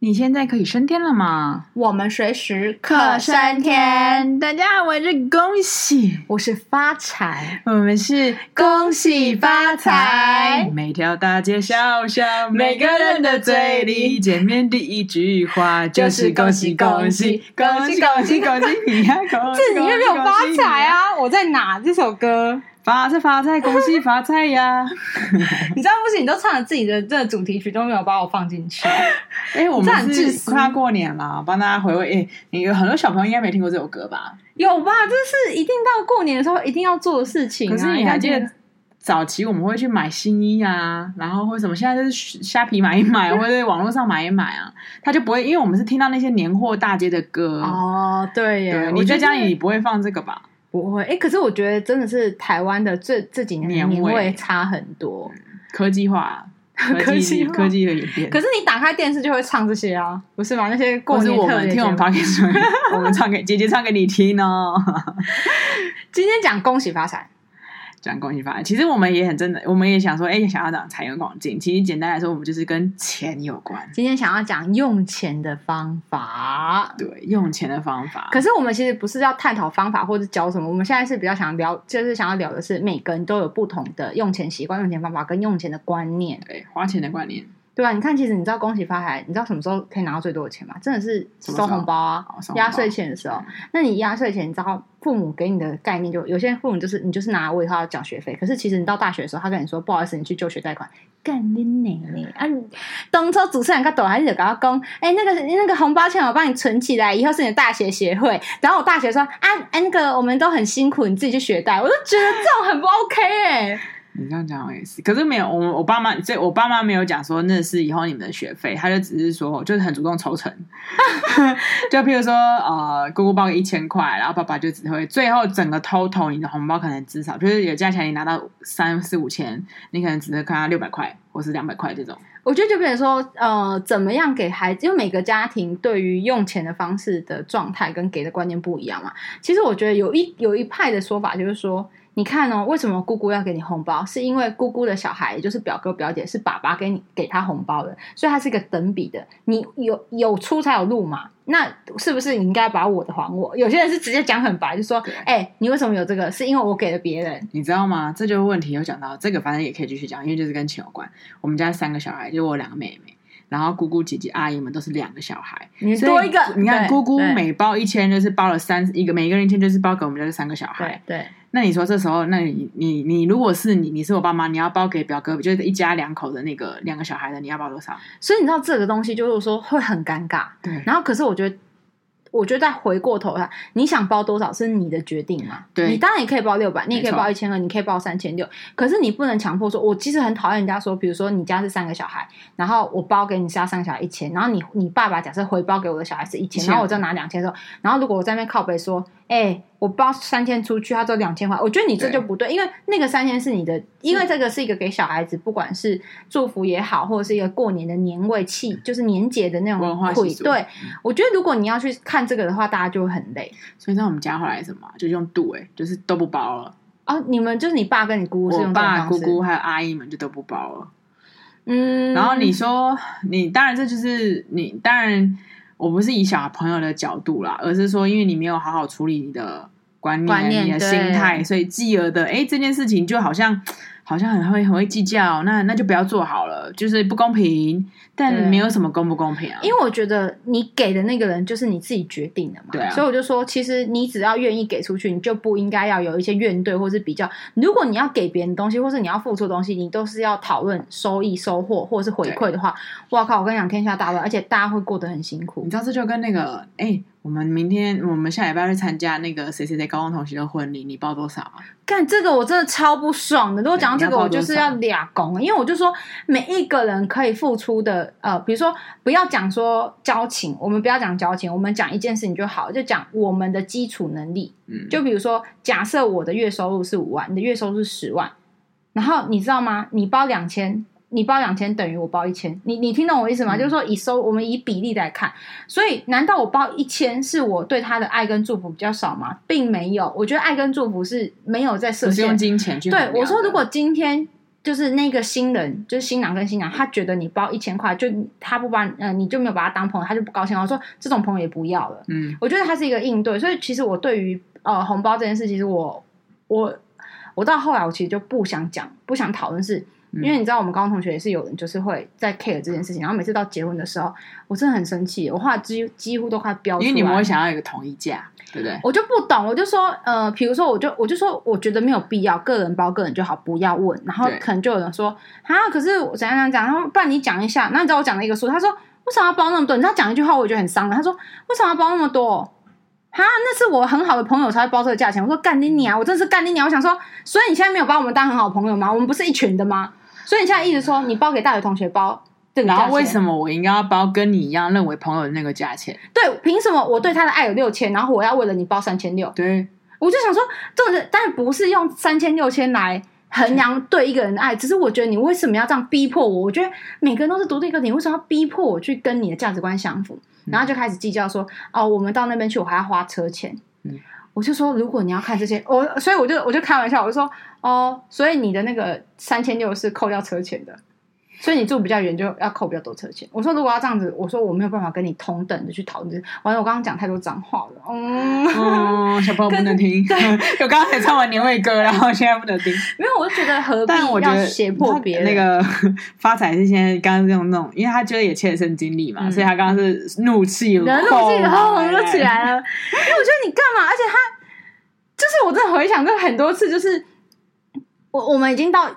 你现在可以升天了吗？我们随时可升天。大家好，我是恭喜，我是发财，我们是恭喜发财。每条大街小巷，每个人的嘴里，见面第一句话就是恭喜恭喜恭喜恭喜恭喜你呀！这里面没有发财啊！我在哪？这首歌。发财发财，恭喜发财呀！你知道不行，你都唱了自己的这个主题曲，都没有把我放进去。哎、欸，我们是快要过年了，帮大家回味。哎、欸，你有很多小朋友应该没听过这首歌吧？有吧？这是一定到过年的时候一定要做的事情、啊。可是你还记得早期我们会去买新衣啊，然后或什么？现在就是虾皮买一买，或者在网络上买一买啊，他就不会，因为我们是听到那些年货大街的歌哦。对耶，对，你在家里不会放这个吧？不会，哎、欸，可是我觉得真的是台湾的这这几年年味差很多，科技化，科技科技的演变。可是你打开电视就会唱这些啊，不是吗？那些过年我们听我们 podcast 我们唱给姐姐唱给你听哦。今天讲恭喜发财。讲恭喜发财，其实我们也很真的，我们也想说，哎，想要讲财源广进。其实简单来说，我们就是跟钱有关。今天想要讲用钱的方法，对，用钱的方法。可是我们其实不是要探讨方法或者教什么，我们现在是比较想聊，就是想要聊的是每个人都有不同的用钱习惯、用钱方法跟用钱的观念，对，花钱的观念。对吧？你看，其实你知道恭喜发财，你知道什么时候可以拿到最多的钱吗？真的是收红包啊，压岁钱的时候。那你压岁钱，你知道父母给你的概念就有些父母就是你就是拿我以后要缴学费。可是其实你到大学的时候，他跟你说不好意思，你去就学贷款，干你奶奶啊！当初主持人跟抖还是跟他讲，哎，那个那个红包钱我帮你存起来，以后是你的大学学费。然后我大学说啊，哎，那个我们都很辛苦，你自己去学贷。我就觉得这种很不 OK 哎、欸。你这样讲也是，可是没有我我爸妈，这我爸妈没有讲说那是以后你们的学费，他就只是说就是很主动抽成，就譬如说呃姑姑包个一千块，然后爸爸就只会最后整个 total 你的红包可能至少就是有加起来你拿到三四五千，你可能只能看到六百块或是两百块这种。我觉得就比如说呃怎么样给孩子，因为每个家庭对于用钱的方式的状态跟给的观念不一样嘛。其实我觉得有一有一派的说法就是说。你看哦，为什么姑姑要给你红包？是因为姑姑的小孩，也就是表哥表姐，是爸爸给你给他红包的，所以它是一个等比的。你有有出才有入嘛？那是不是你应该把我的还我？有些人是直接讲很白，就说：“哎、欸，你为什么有这个？是因为我给了别人。”你知道吗？这就是问题。有讲到这个，反正也可以继续讲，因为就是跟钱有关。我们家三个小孩，就是我两个妹妹。然后姑姑、姐姐、阿姨们都是两个小孩，你多一个。你看姑姑每包一千，就是包了三一个，每个人一千就是包给我们家这三个小孩。对，对那你说这时候，那你你你如果是你，你是我爸妈，你要包给表哥，就是一家两口的那个两个小孩的，你要包多少？所以你知道这个东西就是说会很尴尬。对。然后可是我觉得。我觉得再回过头来，你想包多少是你的决定嘛？对，你当然也可以包六百，你也可以包一千二，你可以包三千六。可是你不能强迫说，我其实很讨厌人家说，比如说你家是三个小孩，然后我包给你家三个小孩一千，然后你你爸爸假设回包给我的小孩是一千，然后我就拿两千的时候，然后如果我在那边靠背说。哎、欸，我包三千出去，他只两千块，我觉得你这就不对，对，因为那个三千是你的，因为这个是一个给小孩子，不管是祝福也好，或者是一个过年的年味气，就是年节的那种文化习俗。对，我觉得如果你要去看这个的话，大家就会很累。所以在我们家后来什么，就用度哎，就是都不包了。哦，你们就是你爸跟你姑姑是用这种方式，我爸、姑姑还有阿姨们就都不包了。嗯，然后你说你当然这就是你当然。我不是以小朋友的角度啦，而是说，因为你没有好好处理你的观念、观念你的心态，所以继而的，哎，这件事情就好像。好像很会很会计较，那那就不要做好了，就是不公平。但没有什么公不公平啊，因为我觉得你给的那个人就是你自己决定的嘛。对啊，所以我就说，其实你只要愿意给出去，你就不应该要有一些怨怼或是比较。如果你要给别人东西，或是你要付出东西，你都是要讨论收益、收获或者是回馈的话，哇靠！我跟你讲，天下大乱，而且大家会过得很辛苦。你知道这就跟那个哎。我们明天，我们下礼拜去参加那个谁谁谁高中同学的婚礼，你包多少啊？干这个我真的超不爽的。如果讲到这个，我就是要俩工，因为我就说每一个人可以付出的，呃，比如说不要讲说交情，我们不要讲交情，我们讲一件事情就好，就讲我们的基础能力。嗯，就比如说，假设我的月收入是五万，你的月收入是十万，然后你知道吗？你包两千。你包两千等于我包一千，你你听懂我意思吗？嗯、就是说以收我们以比例来看，所以难道我包一千是我对他的爱跟祝福比较少吗？并没有，我觉得爱跟祝福是没有在设限，是用金钱去。对，我说如果今天就是那个新人，就是新郎跟新娘，他觉得你包一千块，就他不把呃，你就没有把他当朋友，他就不高兴。我说这种朋友也不要了。嗯，我觉得他是一个应对，所以其实我对于呃红包这件事，其实我我我到后来我其实就不想讲，不想讨论是。因为你知道，我们高中同学也是有人，就是会在 care 这件事情，然后每次到结婚的时候，我真的很生气，我后来几几乎都快飙出来。因为你们会想要一个统一价，对不对？我就不懂，我就说，呃，比如说，我就我就说，我觉得没有必要，个人包个人就好，不要问。然后可能就有人说，啊，可是我怎样怎样讲，然后不然你讲一下。那你知道我讲了一个数，他说为什么要包那么多？你知道讲一句话，我觉得很伤人。他说为什么要包那么多？啊，那是我很好的朋友才会包这个价钱。我说干你娘，我真是干你娘。我想说，所以你现在没有把我们当很好的朋友吗？我们不是一群的吗？所以你现在一直说你包给大学同学包，然后为什么我应该要包跟你一样认为朋友的那个价钱？对，凭什么我对他的爱有六千，然后我要为了你包三千六？对，我就想说，这个但不是用三千六千来衡量对一个人的爱，只是我觉得你为什么要这样逼迫我？我觉得每个人都是独立个体，你为什么要逼迫我去跟你的价值观相符？然后就开始计较说，哦，我们到那边去，我还要花车钱。嗯。我就说，如果你要看这些，我所以我就我就开玩笑，我就说哦，所以你的那个三千六是扣掉车钱的。所以你住比较远，就要扣比较多车钱。我说如果要这样子，我说我没有办法跟你同等的去讨论。完了，我刚刚讲太多脏话了。嗯，嗯，小朋友不能听。对，我刚刚才唱完年味歌，然后现在不能听。没有，我就觉得何必要胁迫别人？那个发财是现在刚刚这种那种，因为他觉得也切身经历嘛，嗯、所以他刚刚是怒气，怒气然后红就起来了。因为我觉得你干嘛？而且他就是我真的回想过很多次，就是我我们已经到。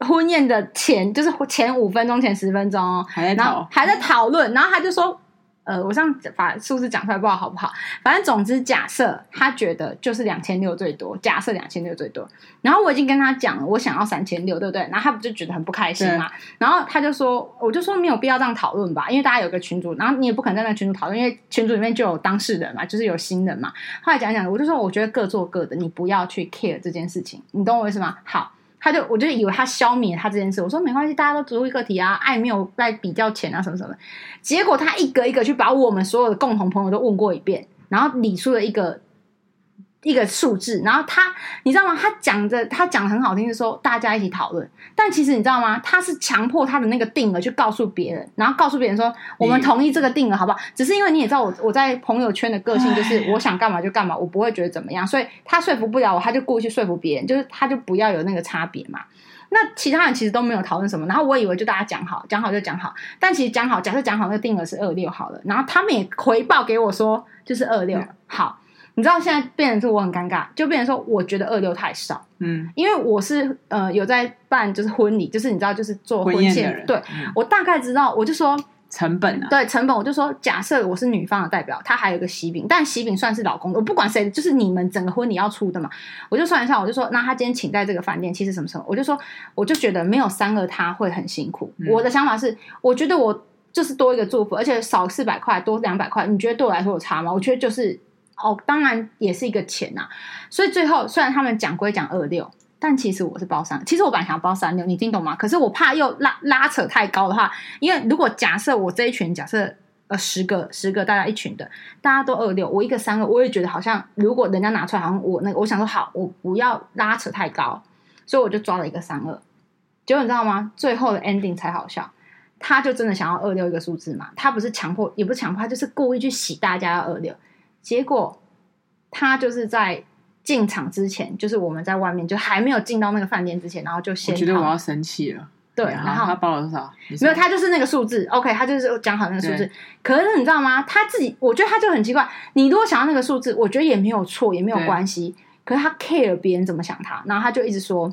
婚宴的前就是前五分钟前十分钟哦，还在讨还在讨论，然后他就说，呃，我这样把数字讲出来不知道好不好？反正总之假设他觉得就是两千六最多，假设两千六最多，然后我已经跟他讲了，我想要三千六，对不对？然后他不就觉得很不开心嘛？然后他就说，我就说没有必要这样讨论吧，因为大家有个群主，然后你也不可能在那群主讨论，因为群主里面就有当事人嘛，就是有新人嘛。后来讲讲，我就说我觉得各做各的，你不要去 care 这件事情，你懂我意思吗？好。他就，我就以为他消灭他这件事。我说没关系，大家都独立个体啊，爱没有在比较前啊，什么什么。结果他一个一个去把我们所有的共同朋友都问过一遍，然后理出了一个。一个数字，然后他，你知道吗？他讲的，他讲的很好听，是说大家一起讨论。但其实你知道吗？他是强迫他的那个定额去告诉别人，然后告诉别人说我们同意这个定额，好不好？只是因为你也知道我我在朋友圈的个性，就是我想干嘛就干嘛，我不会觉得怎么样，所以他说服不了我，他就故意去说服别人，就是他就不要有那个差别嘛。那其他人其实都没有讨论什么，然后我以为就大家讲好，讲好就讲好，但其实讲好，假设讲好那个定额是二六好了，然后他们也回报给我说就是二六好。你知道现在变成是我很尴尬，就变成说我觉得二六太少，嗯，因为我是呃有在办就是婚礼，就是你知道就是做婚宴的人，对、嗯、我大概知道，我就说成本啊，对成本，我就说假设我是女方的代表，他还有个喜饼，但喜饼算是老公，我不管谁，就是你们整个婚礼要出的嘛，我就算一下，我就说那他今天请在这个饭店，其实什么什么，我就说我就觉得没有三个他会很辛苦，嗯、我的想法是，我觉得我就是多一个祝福，而且少四百块多两百块，你觉得对我来说有差吗？我觉得就是。哦，当然也是一个钱呐、所以最后虽然他们讲归讲二六，但其实我是包三，其实我本来想要包三六，你听懂吗？可是我怕又拉拉扯太高的话，因为如果假设我这一群假设呃十个十个大家一群的，大家都二六，我一个三个，我也觉得好像如果人家拿出来，好像我那个，我想说好，我不要拉扯太高，所以我就抓了一个三二，结果你知道吗？最后的 ending 才好笑，他就真的想要二六一个数字嘛，他不是强迫，也不是强迫，就是故意去洗大家要二六。结果他就是在进场之前，就是我们在外面就还没有进到那个饭店之前，然后就先。我觉得我要生气了。对，然后他报了多少？没有，他就是那个数字。OK，他就是讲好那个数字。可是你知道吗？他自己，我觉得他就很奇怪。你如果想要那个数字，我觉得也没有错，也没有关系。可是他 care 别人怎么想他，然后他就一直说。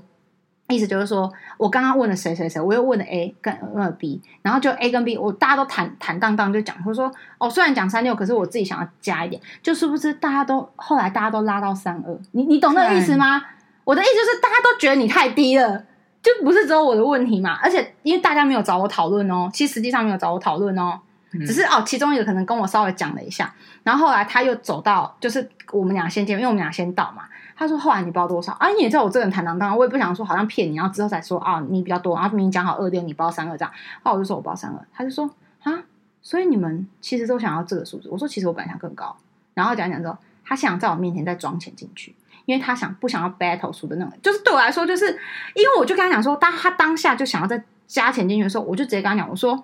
意思就是说，我刚刚问了谁谁谁，我又问了 A 跟问了 B，然后就 A 跟 B，我大家都坦坦荡荡就讲，或者说哦，虽然讲三六，可是我自己想要加一点，就是不是大家都后来大家都拉到三二，你你懂那个意思吗？我的意思就是大家都觉得你太低了，就不是只有我的问题嘛。而且因为大家没有找我讨论哦，其实实际上没有找我讨论哦，只是哦其中一个可能跟我稍微讲了一下，然后后来他又走到就是我们俩先见面，因为我们俩先到嘛。他说：“后来你包多少啊？你也知道我这个人坦荡荡，我也不想说好像骗你，然后之后才说啊，你比较多，然后明明讲好二六，你包三二这样。后我就说我包三二，他就说啊，所以你们其实都想要这个数字。我说其实我本来想更高，然后讲讲之后，他想在我面前再装钱进去，因为他想不想要 battle 输的那种，就是对我来说，就是因为我就跟他讲说，当他当下就想要再加钱进去的时候，我就直接跟他讲，我说，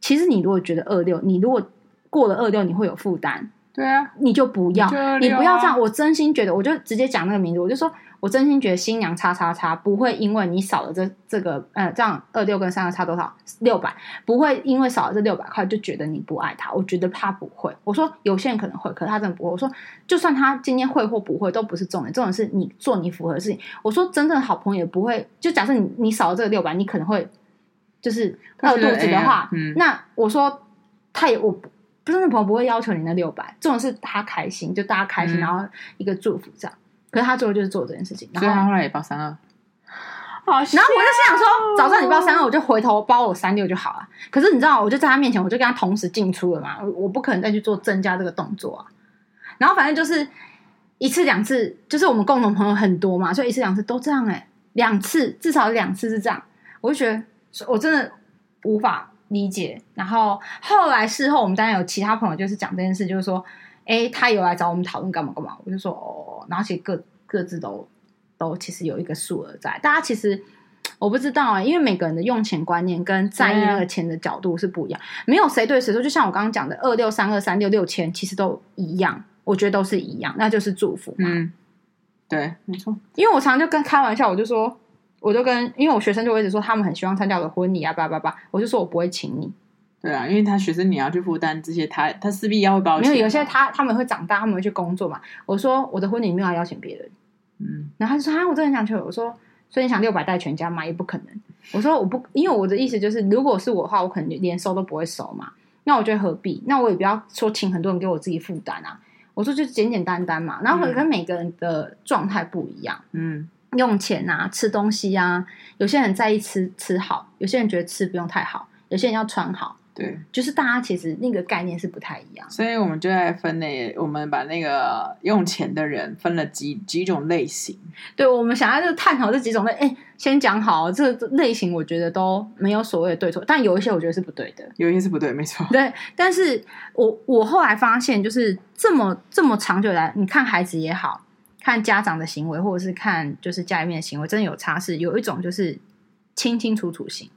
其实你如果觉得二六，你如果过了二六，你会有负担，对啊，你就不要，啊、你不要这样。我真心觉得，我就直接讲那个名字，我就说。我真心觉得新娘叉叉叉不会因为你少了这这个呃这样二六跟三个差多少六百，不会因为少了这六百块就觉得你不爱他。我觉得他不会。我说有些人可能会，可是他真的不会。我说就算他今天会或不会都不是重点，重点是你做你符合的事情。我说真正的好朋友也不会，就假设你你少了这个六百，你可能会就是饿肚子的话，嗯、那我说他也我不真的朋友不会要求你那六百，重点是他开心，就大家开心，嗯、然后一个祝福这样。可是他最后就是做这件事情，然后他后来也报三二，好，然后我就心想说，早知道你报三二，我就回头包我三六就好了。可是你知道，我就在他面前，我就跟他同时进出了嘛，我不可能再去做增加这个动作啊。然后反正就是一次两次，就是我们共同朋友很多嘛，所以一次两次都这样哎、欸，两次至少两次是这样，我就觉得我真的无法理解。然后后来事后，我们当然有其他朋友就是讲这件事，就是说。哎，他有来找我们讨论干嘛干嘛，我就说哦，然后其实各各自都都其实有一个数额在，大家其实我不知道啊，因为每个人的用钱观念跟在意那个钱的角度是不一样，啊、没有谁对谁错，就像我刚刚讲的二六三二三六六千，其实都一样，我觉得都是一样，那就是祝福嘛。嗯，对，没错。因为我常常就跟开玩笑，我就说，我就跟因为我学生就会一直说他们很希望参加我的婚礼啊，叭叭叭，我就说我不会请你。对啊，因为他学生你要去负担这些，他他势必要会包。没有，有些他他们会长大，他们会去工作嘛。我说我的婚礼没有要邀请别人，嗯，然后他就说啊，我真的很想去。我说，所以你想六百带全家吗？也不可能。我说我不，因为我的意思就是，如果是我的话，我可能连收都不会收嘛。那我觉得何必？那我也不要说请很多人给我自己负担啊。我说就简简单单嘛。然后可能每个人的状态不一样，嗯，用钱啊，吃东西啊，有些人在意吃吃好，有些人觉得吃不用太好，有些人要穿好。对，就是大家其实那个概念是不太一样，所以我们就在分类，我们把那个用钱的人分了几几种类型。对，我们想要就探讨这几种类，哎，先讲好这个类型，我觉得都没有所谓的对错，但有一些我觉得是不对的，有一些是不对，没错。对，但是我我后来发现，就是这么这么长久来，你看孩子也好，看家长的行为，或者是看就是家里面的行为，真的有差是有一种就是清清楚楚型。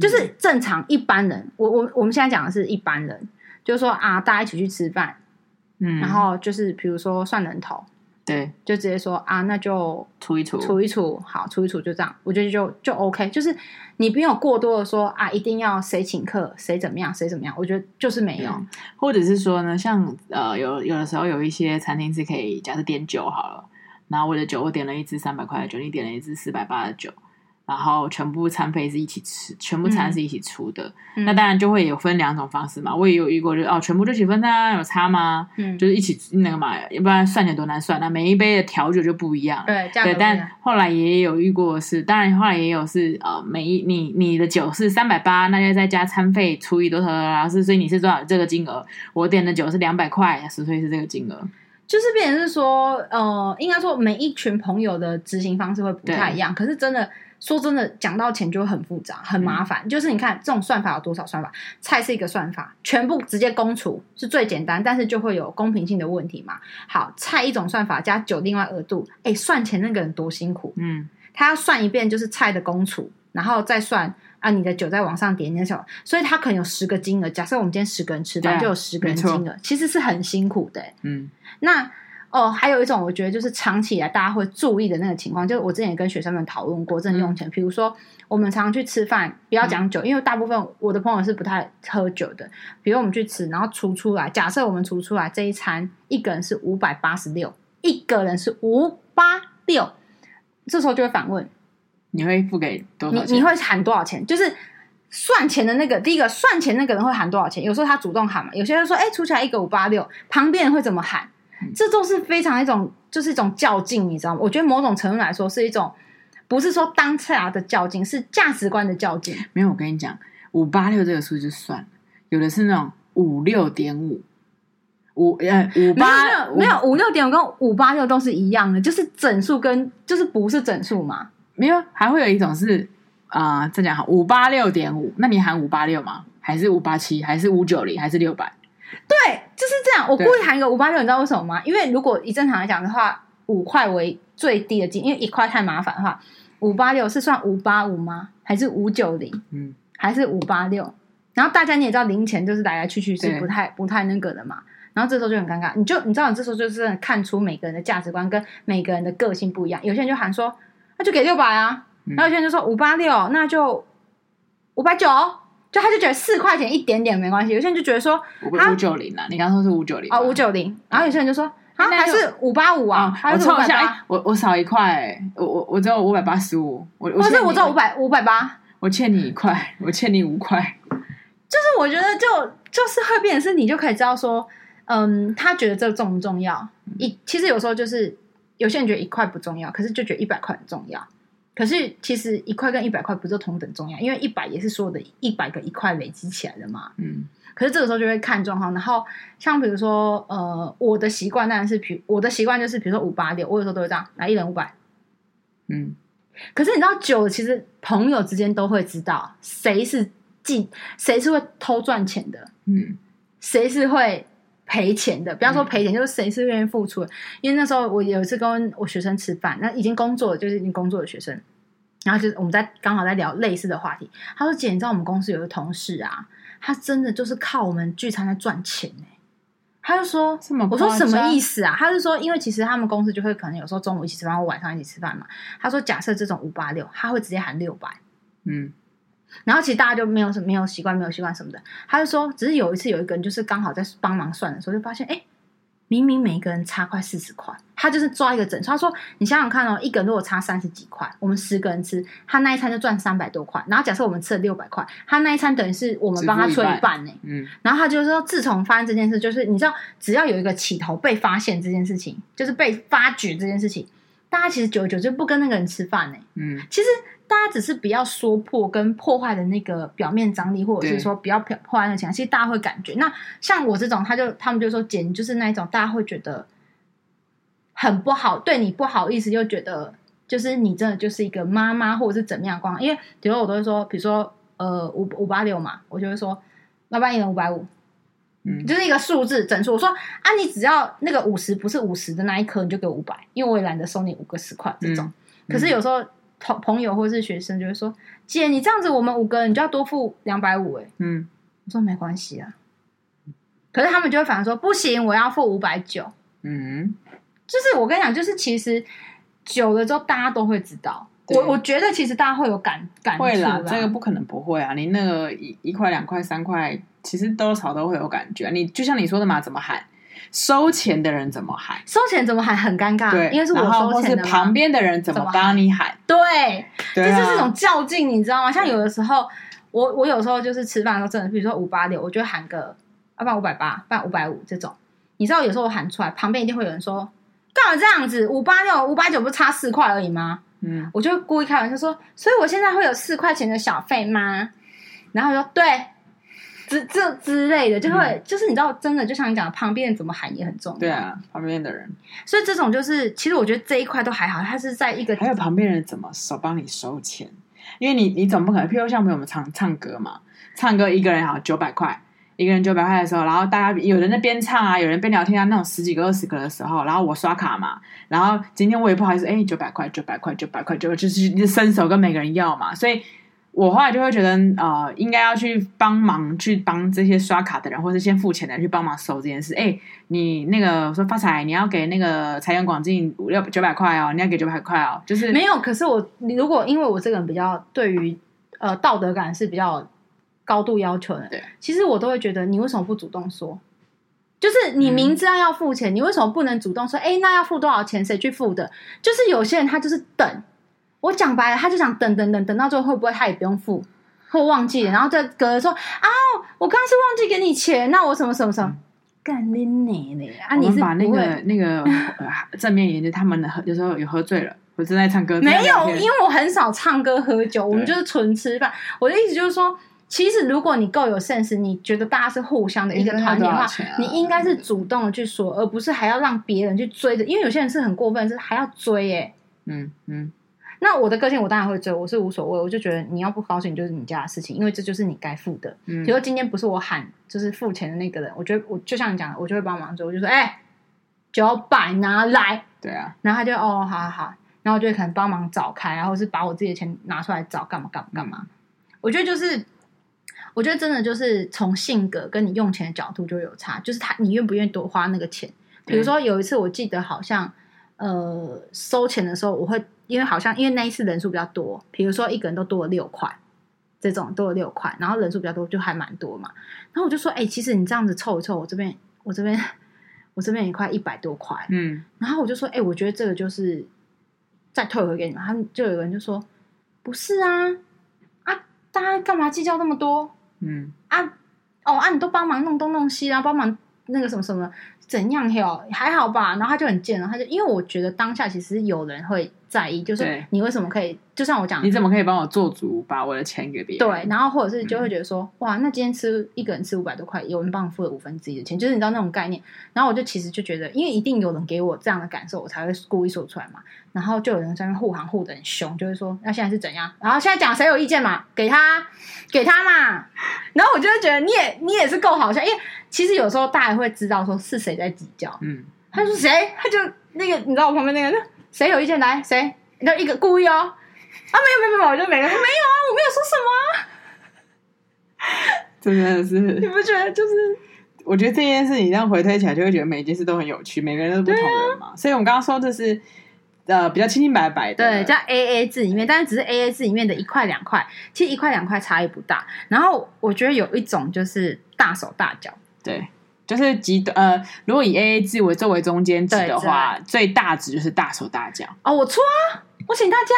就是正常一般人，我我我们现在讲的是一般人，就是说啊，大家一起去吃饭，嗯，然后就是比如说算人头，对，就直接说啊，那就除一除，除一除，好，除一除就这样，我觉得就就 OK，就是你不用过多的说啊，一定要谁请客，谁怎么样，谁怎么样，我觉得就是没有，或者是说呢，像呃，有有的时候有一些餐厅是可以，假设点酒好了，然后我的酒，我点了一支三百块的酒，你点了一支四百八的酒。然后全部餐费是一起吃，全部餐是一起出的。嗯、那当然就会有分两种方式嘛。我也有遇过，就是哦，全部就一起分啊，有差吗？嗯，就是一起那个嘛，要不然算起来多难算。那每一杯的调酒就不一样。对，对。但后来也有遇过是，当然后来也有是呃，每一你你的酒是三百八，那就再加餐费除以多少多少，是所以你是多少这个金额？我点的酒是两百块，所以是这个金额。就是变成是说，呃，应该说每一群朋友的执行方式会不太一样，可是真的。说真的，讲到钱就会很复杂、很麻烦。嗯、就是你看这种算法有多少算法？菜是一个算法，全部直接公除是最简单，但是就会有公平性的问题嘛。好，菜一种算法加酒另外额度，哎，算钱那个人多辛苦。嗯，他要算一遍就是菜的公除，然后再算啊你的酒再往上点点小，所以他可能有十个金额。假设我们今天十个人吃饭，就有十个人金额，其实是很辛苦的。嗯，那。哦，还有一种我觉得就是长期以来大家会注意的那个情况，就是我之前也跟学生们讨论过，真的用钱。比、嗯、如说，我们常常去吃饭，不要讲酒，嗯、因为大部分我的朋友是不太喝酒的。比如我们去吃，然后除出来，假设我们除出来这一餐一个人是五百八十六，一个人是五八六，这时候就会反问：你会付给多少钱？你你会喊多少钱？就是算钱的那个第一个算钱那个人会喊多少钱？有时候他主动喊嘛，有些人说：哎，除起来一个五八六，旁边人会怎么喊？这都是非常一种，就是一种较劲，你知道吗？我觉得某种程度来说是一种，不是说当下的较劲，是价值观的较劲。没有，我跟你讲，五八六这个数就算了，有的是那种五六点五，五呃五八没有没有五六点五跟五八六都是一样的，就是整数跟就是不是整数嘛？没有，还会有一种是啊、呃，这样好，五八六点五，那你喊五八六吗？还是五八七？还是五九零？还是六百？对，就是这样。我故意喊一个五八六，你知道为什么吗？因为如果以正常来讲的话，五块为最低的金，因为一块太麻烦的话，五八六是算五八五吗？还是五九零？嗯，还是五八六？然后大家你也知道，零钱就是来来去去是不太不太那个的嘛。然后这时候就很尴尬，你就你知道，你这时候就是看出每个人的价值观跟每个人的个性不一样。有些人就喊说，那就给六百啊，嗯、然后有些人就说五八六，那就五百九，就他就觉得四块钱一点点没关系。有些人就觉得说五九零啊，你刚刚说是五九零啊，五九零。然后有些人就说啊，还是五八五啊，我凑一下，我我少一块，我我我只有五百八十五，我我是我只有五百五百八，我欠你一块，我欠你五块。就是我觉得就就是会变成是，你就可以知道说。嗯，他觉得这重不重要？一其实有时候就是有些人觉得一块不重要，可是就觉得一百块很重要。可是其实一块跟一百块不是同等重要，因为一百也是所有的一百个一块累积起来的嘛。嗯。可是这个时候就会看状况，然后像比如说，呃，我的习惯当然是，比我的习惯就是，比如说五八六，我有时候都会这样，来一人五百。嗯。可是你知道，久了其实朋友之间都会知道谁是记，谁是会偷赚钱的。嗯。谁是会。赔钱的，不要说赔钱，嗯、就是谁是愿意付出的。因为那时候我有一次跟我学生吃饭，那已经工作了，就是已经工作的学生，然后就是我们在刚好在聊类似的话题。他说：“姐，你知道我们公司有个同事啊，他真的就是靠我们聚餐在赚钱呢。”他就说：“我说什么意思啊？”他就说：“因为其实他们公司就会可能有时候中午一起吃饭，或晚上一起吃饭嘛。”他说：“假设这种五八六，他会直接喊六百。”嗯。然后其实大家就没有什么没有习惯没有习惯什么的，他就说，只是有一次有一个人就是刚好在帮忙算的时候，就发现哎，明明每一个人差快四十块，他就是抓一个整数。他说，你想想看哦，一个人如果差三十几块，我们十个人吃，他那一餐就赚三百多块。然后假设我们吃了六百块，他那一餐等于是我们帮他出一半呢。嗯。然后他就说，自从发生这件事，就是你知道，只要有一个起头被发现这件事情，就是被发觉这件事情，大家其实久久就不跟那个人吃饭呢。嗯。其实。大家只是不要说破跟破坏的那个表面张力，或者是说不要破破坏那个情况，其实大家会感觉。那像我这种，他就他们就说，姐就是那一种，大家会觉得很不好，对你不好意思，又觉得就是你真的就是一个妈妈，或者是怎么样光。因为比如说我都会说，比如说呃五五八六嘛，我就会说老板一人五百五，嗯，就是一个数字整数。我说啊，你只要那个五十不是五十的那一颗，你就给我五百，因为我也懒得收你五个十块这种。嗯嗯、可是有时候。朋朋友或是学生就会说：“姐，你这样子，我们五个人你就要多付两百五。”哎，嗯，我说没关系啊。可是他们就会反而说：“不行，我要付五百九。”嗯，就是我跟你讲，就是其实久了之后，大家都会知道。我我觉得其实大家会有感感会啦，这个不可能不会啊。你那个一一块、两块、三块，其实多少都会有感觉。你就像你说的嘛，怎么喊？收钱的人怎么喊？收钱怎么喊很尴尬，对，因为是我收钱的。是旁边的人怎么帮你喊？对，这就是这种较劲，你知道吗？像有的时候，我我有时候就是吃饭的时候，真的，比如说五八六，我就喊个，要不然五百八，不然五百五这种。你知道，有时候我喊出来，旁边一定会有人说：“干嘛这样子？五八六、五百九不是差四块而已吗？”嗯，我就故意开玩笑说：“所以我现在会有四块钱的小费吗？”然后我说：“对。”之这之类的，就会、嗯、就是你知道，真的就像你讲的，旁边人怎么喊也很重要。对啊，旁边的人。所以这种就是，其实我觉得这一块都还好，他是在一个还有旁边人怎么手帮你收钱，因为你你总不可能，譬如像朋友们唱唱歌嘛，唱歌一个人好九百块，一个人九百块的时候，然后大家有人在边唱啊，有人边聊天啊，那种十几个二十个的时候，然后我刷卡嘛，然后今天我也不好意思，哎，九百块九百块九百块就就是伸手跟每个人要嘛，所以。我后来就会觉得，呃，应该要去帮忙，去帮这些刷卡的人，或是先付钱的人去帮忙收这件事。哎，你那个说发财，你要给那个财源广进五六九百块哦，你要给九百块哦，就是没有。可是我，你如果因为我这个人比较对于呃道德感是比较高度要求的，对，其实我都会觉得，你为什么不主动说？就是你明知道要付钱，嗯、你为什么不能主动说？哎，那要付多少钱？谁去付的？就是有些人他就是等。我讲白了，他就想等等等等到最后会不会他也不用付，或忘记了，然后再隔着说啊，我刚刚是忘记给你钱，那我什么什么什么干你奶奶啊！你是把那个那个正面研究，他们喝有时候有喝醉了，我正在唱歌，没有，因为我很少唱歌喝酒，我们就是纯吃饭。我的意思就是说，其实如果你够有 sense，你觉得大家是互相的一个团体的话，你应该是主动的去说，而不是还要让别人去追着，因为有些人是很过分，是还要追耶。嗯嗯。那我的个性，我当然会追，我是无所谓，我就觉得你要不高兴就是你家的事情，因为这就是你该付的。嗯，比如说今天不是我喊，就是付钱的那个人，我觉得我就像你讲的，我就会帮忙追，我就说，哎、欸，九百拿来。对啊，然后他就哦，好好好，然后我就可能帮忙找开，然后是把我自己的钱拿出来找干嘛干嘛干嘛。我觉得就是，我觉得真的就是从性格跟你用钱的角度就有差，就是他你愿不愿意多花那个钱。比如说有一次我记得好像呃收钱的时候，我会因为好像因为那一次人数比较多，比如说一个人都多了六块，这种多了六块，然后人数比较多就还蛮多嘛。然后我就说，哎、欸，其实你这样子凑一凑，我这边我这边。我这边也快一百多块，嗯，然后我就说，哎、欸，我觉得这个就是再退回给你们。他们就有人就说，不是啊，啊，大家干嘛计较那么多？嗯，啊，哦，啊，你都帮忙弄东弄西，然后帮忙那个什么什么。怎样哟？还好吧。然后他就很贱了，他就因为我觉得当下其实有人会在意，就是你为什么可以？就像我讲，你怎么可以帮我做主，把我的钱给别人？对，然后或者是就会觉得说，嗯、哇，那今天吃一个人吃五百多块，有人帮我付了五分之一的钱，就是你知道那种概念。然后我就其实就觉得，因为一定有人给我这样的感受，我才会故意说出来嘛。然后就有人在那护航护的很凶，就是说那现在是怎样？然后现在讲谁有意见嘛？给他，给他嘛。然后我就会觉得你也你也是够好笑，因为。其实有时候大家会知道说是谁在计较，嗯，他说谁，他就那个你知道我旁边那个谁有意见来？谁，你就一个故意哦，啊没有没有没有，我就每个说没有啊，我没有说什么，真的是。你不觉得就是？我觉得这件事你这样回推起来，就会觉得每一件事都很有趣，每个人都是不同人嘛。啊、所以我们刚刚说这是呃比较清清白白的，对，叫 A A 制里面，但是只是 A A 制里面的一块两块，其实一块两块差异不大。然后我觉得有一种就是大手大脚。对，就是极端呃，如果以 A A 制为作为中间值的话，最大值就是大手大脚哦。我出啊，我请大家。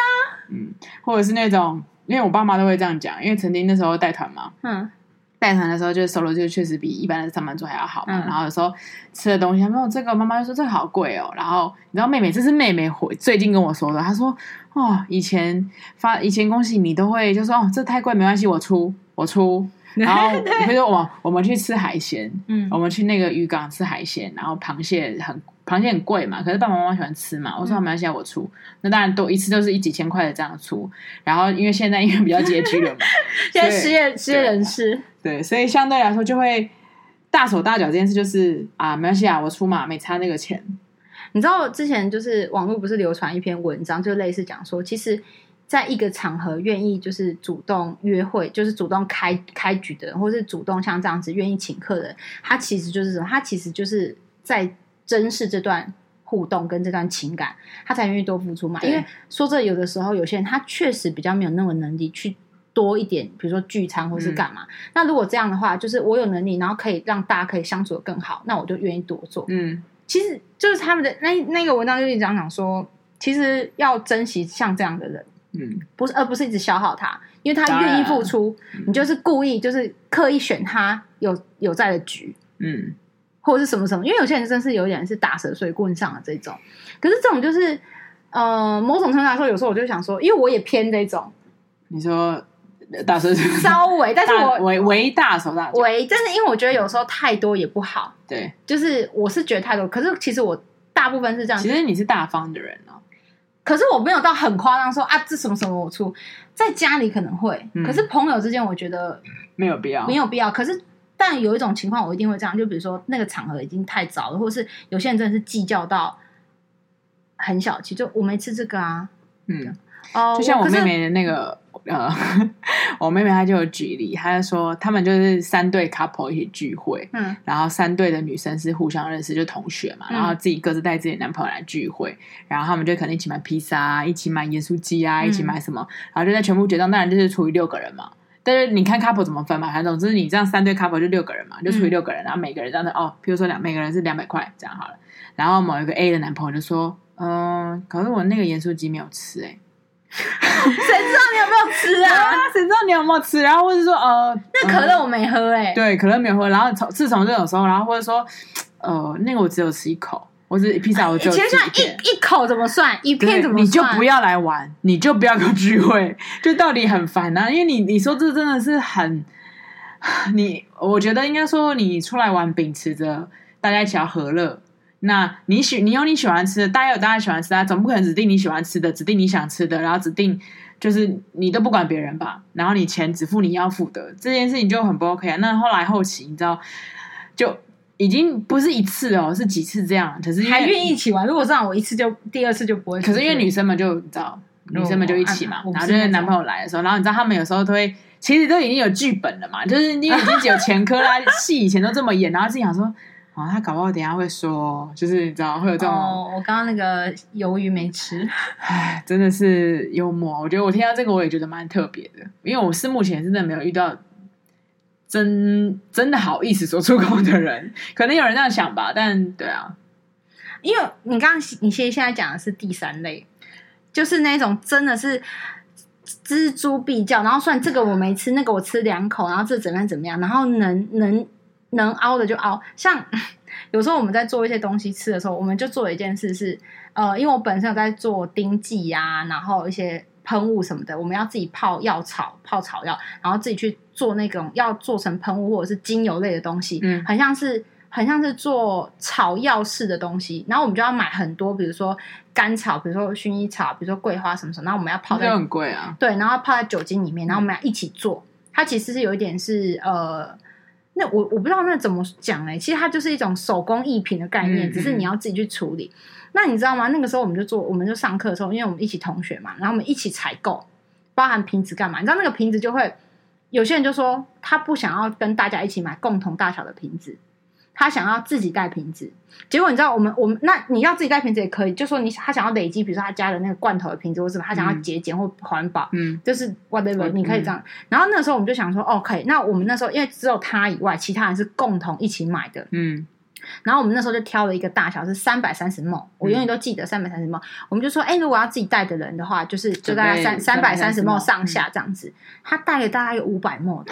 嗯，或者是那种，因为我爸妈都会这样讲，因为曾经那时候带团嘛，嗯，带团的时候就是收入就确实比一般的上班族还要好嘛。嗯、然后有时候吃的东西，他们说这个妈妈就说这个好贵哦。然后你知道妹妹，这是妹妹回最近跟我说的，她说哦，以前发以前恭喜你都会就说哦，这太贵没关系，我出我出。然后比如说我我们去吃海鲜，嗯，我们去那个渔港吃海鲜，然后螃蟹很螃蟹很贵嘛，可是爸爸妈妈喜欢吃嘛，我说没关系，我出，那当然都一次都是一几千块的这样出。然后因为现在因为比较拮据了嘛，现在失业失业人士，对，所以相对来说就会大手大脚这件事就是啊，没关系啊，我出嘛，没差那个钱。你知道之前就是网络不是流传一篇文章，就类似讲说其实。在一个场合愿意就是主动约会，就是主动开开局的人，或是主动像这样子愿意请客的人，他其实就是什么？他其实就是在珍视这段互动跟这段情感，他才愿意多付出嘛。因为说这有的时候有些人他确实比较没有那么能力去多一点，比如说聚餐或是干嘛。嗯、那如果这样的话，就是我有能力，然后可以让大家可以相处的更好，那我就愿意多做。嗯，其实就是他们的那那个文章就是讲讲说，其实要珍惜像这样的人。嗯，不是，而不是一直消耗他，因为他愿意付出，嗯、你就是故意，就是刻意选他有有在的局，嗯，或者是什么什么，因为有些人真是有点是打蛇随棍上的这种，可是这种就是，呃，某种程度来说，有时候我就想说，因为我也偏这种，你说打蛇稍微，但是我为为大手大脚，为，但是因为我觉得有时候太多也不好，对，就是我是觉得太多，可是其实我大部分是这样，其实你是大方的人哦。可是我没有到很夸张说啊，这什么什么我出，在家里可能会，嗯、可是朋友之间我觉得没有必要，没有必要。可是但有一种情况我一定会这样，就比如说那个场合已经太早了，或者是有些人真的是计较到很小气，就我没吃这个啊，嗯，哦，就像我妹妹的那个。呃，我妹妹她就有举例，她就说他们就是三对 couple 一起聚会，嗯，然后三对的女生是互相认识，就同学嘛，然后自己各自带自己男朋友来聚会，然后他们就可能一起买披萨啊，一起买盐酥鸡啊，一起买什么，然后就在全部结账，当然就是除以六个人嘛。但是你看 couple 怎么分嘛，反正总之你这样三对 couple 就六个人嘛，就除以六个人，然后每个人这样的哦，比如说两每个人是两百块这样好了。然后某一个 A 的男朋友就说，嗯，可是我那个盐酥鸡没有吃哎。谁知道你有没有吃啊？谁知道你有没有吃？然后或者说呃，那可乐我没喝哎、欸。对，可乐没有喝。然后从自从这种时候，然后或者说呃，那个我只有吃一口，我只披萨我只有吃。其实一一口怎么算？一片怎么算？你就不要来玩，你就不要跟我聚会，就到底很烦啊！因为你你说这真的是很，你我觉得应该说你出来玩，秉持着大家一起要和乐。那你喜你有你喜欢吃的，大家有大家喜欢吃的，总不可能指定你喜欢吃的，指定你想吃的，然后指定就是你都不管别人吧，然后你钱只付你要付的这件事情就很不 OK 啊。那后来后期你知道，就已经不是一次哦，是几次这样，可是还愿意一起玩。如果这样，我一次就第二次就不会。可是因为女生们就你知道，女生们就一起嘛，然后就是男朋友来的时候，然后你知道他们有时候都会，其实都已经有剧本了嘛，就是因为已经只有前科啦，戏以前都这么演，然后自己想说，哦，他搞不好等下会说，就是你知道会有这种。哦，我刚刚那个鱿鱼没吃，唉，真的是幽默。我觉得我听到这个我也觉得蛮特别的，因为我是目前真的没有遇到。真真的好意思说出口的人，可能有人这样想吧，但对啊，因为你刚刚你现现在讲的是第三类，就是那种真的是蜘蛛必较，然后算这个我没吃，那个我吃两口，然后这怎么样怎么样，然后能能能凹的就凹。像有时候我们在做一些东西吃的时候，我们就做一件事是，呃，因为我本身有在做丁剂呀，然后一些。喷雾什么的，我们要自己泡药草、泡草药，然后自己去做那种要做成喷雾或者是精油类的东西，嗯，很像是很像是做草药式的东西。然后我们就要买很多，比如说甘草，比如说薰衣草，比如说桂花什么什么。然后我们要泡在很贵啊，对，然后泡在酒精里面，然后我们要一起做。它其实是有一点是呃，那我我不知道那怎么讲哎、欸，其实它就是一种手工艺品的概念，嗯、只是你要自己去处理。那你知道吗？那个时候我们就做，我们就上课的时候，因为我们一起同学嘛，然后我们一起采购，包含瓶子干嘛？你知道那个瓶子就会，有些人就说他不想要跟大家一起买共同大小的瓶子，他想要自己带瓶子。结果你知道我们我们那你要自己带瓶子也可以，就说你他想要累积，比如说他家的那个罐头的瓶子或什么，他想要节俭或环保，嗯，就是 whatever，你可以这样。嗯、然后那个时候我们就想说，OK，那我们那时候因为只有他以外，其他人是共同一起买的，嗯。然后我们那时候就挑了一个大小是三百三十 ml，我永远都记得三百三十 ml。我们就说，哎，如果要自己带的人的话，就是就大概三三百三十 ml 上下这样子。嗯、他带了大概有五百的，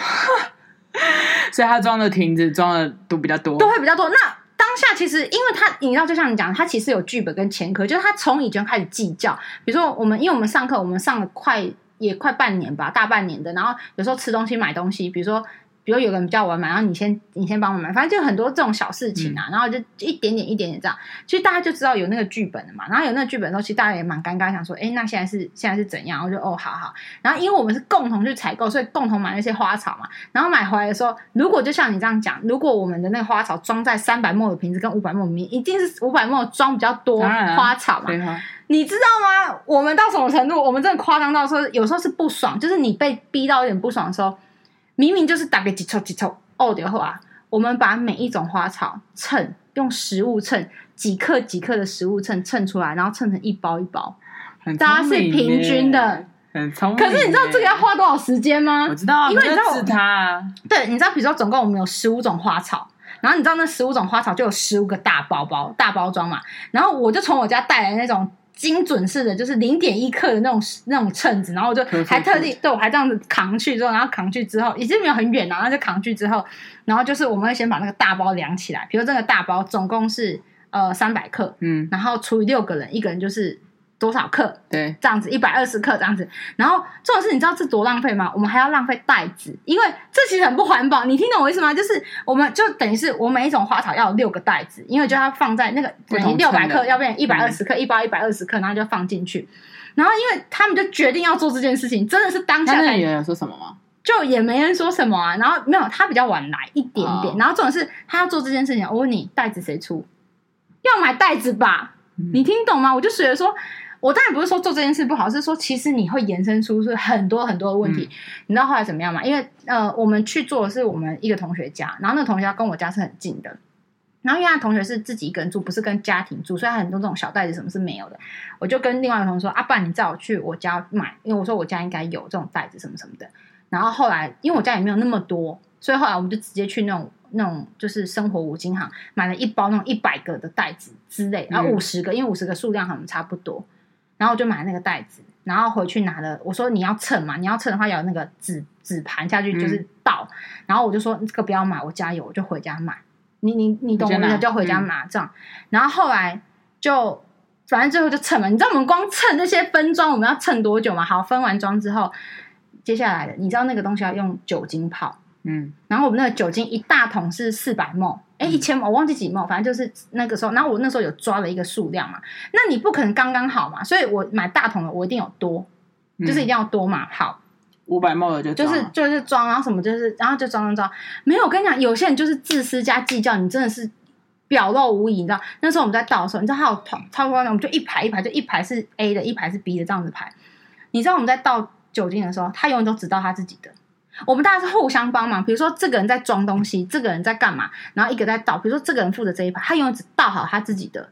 所以他装的亭子装的都比较多，都会比较多。那当下其实，因为他你知道，就像你讲，他其实有剧本跟前科，就是他从以前开始计较。比如说我们，因为我们上课，我们上了快也快半年吧，大半年的。然后有时候吃东西、买东西，比如说。比如有个人比较晚买，然后你先你先帮我买，反正就很多这种小事情啊，嗯、然后就一点点一点点这样，其实大家就知道有那个剧本了嘛。然后有那个剧本的时候，其实大家也蛮尴尬，想说，哎，那现在是现在是怎样？我就哦，好好。然后因为我们是共同去采购，所以共同买那些花草嘛。然后买回来的时候，如果就像你这样讲，如果我们的那个花草装在三百 ml 的瓶子跟五百 ml 里面，一定是五百 ml 装比较多花草嘛。啊、你知道吗？我们到什么程度？我们真的夸张到说，有时候是不爽，就是你被逼到有点不爽的时候，明明就是打个几抽几抽。哦的话，我们把每一种花草称，用食物称，几克几克的食物称称出来，然后称成一包一包，大家是平均的，很聪明。可是你知道这个要花多少时间吗？我知道啊，因为你知道它、啊，对，你知道，比如说总共我们有十五种花草，然后你知道那十五种花草就有十五个大包包、大包装嘛，然后我就从我家带来那种。精准式的，就是零点一克的那种那种秤子，然后我就还特地对我还这样子扛去之后，然后扛去之后已经没有很远了，然后就扛去之后，然后就是我们会先把那个大包量起来，比如这个大包总共是呃三百克，嗯，然后除以六个人，一个人就是。多少克？对，这样子一百二十克这样子。然后这种事你知道这多浪费吗？我们还要浪费袋子，因为这其实很不环保。你听懂我意思吗？就是我们就等于是我每一种花草要有六个袋子，因为就要放在那个等于六百克要变一百二十克，嗯、一包一百二十克，然后就放进去。然后因为他们就决定要做这件事情，真的是当下。那有人说什么吗？就也没人说什么啊。然后没有，他比较晚来一点点。哦、然后这种是他要做这件事情，我问你，袋子谁出？要买袋子吧？嗯、你听懂吗？我就觉得说。我当然不是说做这件事不好，是说其实你会延伸出是很多很多的问题。嗯、你知道后来怎么样吗？因为呃，我们去做的是我们一个同学家，然后那个同学家跟我家是很近的。然后因为他同学是自己一个人住，不是跟家庭住，所以他很多这种小袋子什么是没有的。我就跟另外一个同学说：“阿、啊、爸，你载我去我家买，因为我说我家应该有这种袋子什么什么的。”然后后来因为我家也没有那么多，所以后来我们就直接去那种那种就是生活五金行买了一包那种一百个的袋子之类，然后五十个，嗯、因为五十个数量好像差不多。然后我就买那个袋子，然后回去拿了。我说你要称嘛，你要称的话要有那个纸纸盘下去就是倒。嗯、然后我就说这个不要买，我家有，我就回家买。你你你懂我意思，就回家拿这样。嗯、然后后来就反正最后就称嘛。你知道我们光称那些分装我们要称多久吗？好，分完装之后，接下来的你知道那个东西要用酒精泡。嗯，然后我们那个酒精一大桶是四百 ml，哎，一千 ml 我忘记几 ml，反正就是那个时候。然后我那时候有抓了一个数量嘛，那你不可能刚刚好嘛，所以我买大桶的，我一定有多，就是一定要多嘛。好，五百 ml 的就就是就是装，然后什么就是，然后就装装装。没有，我跟你讲，有些人就是自私加计较，你真的是表露无遗，你知道？那时候我们在倒的时候，你知道还有超超多，我们就一排一排，就一排是 A 的，一排是 B 的这样子排。你知道我们在倒酒精的时候，他永远都只倒他自己的。我们大家是互相帮忙，比如说这个人在装东西，这个人在干嘛，然后一个在倒。比如说这个人负责这一排，他永远只倒好他自己的，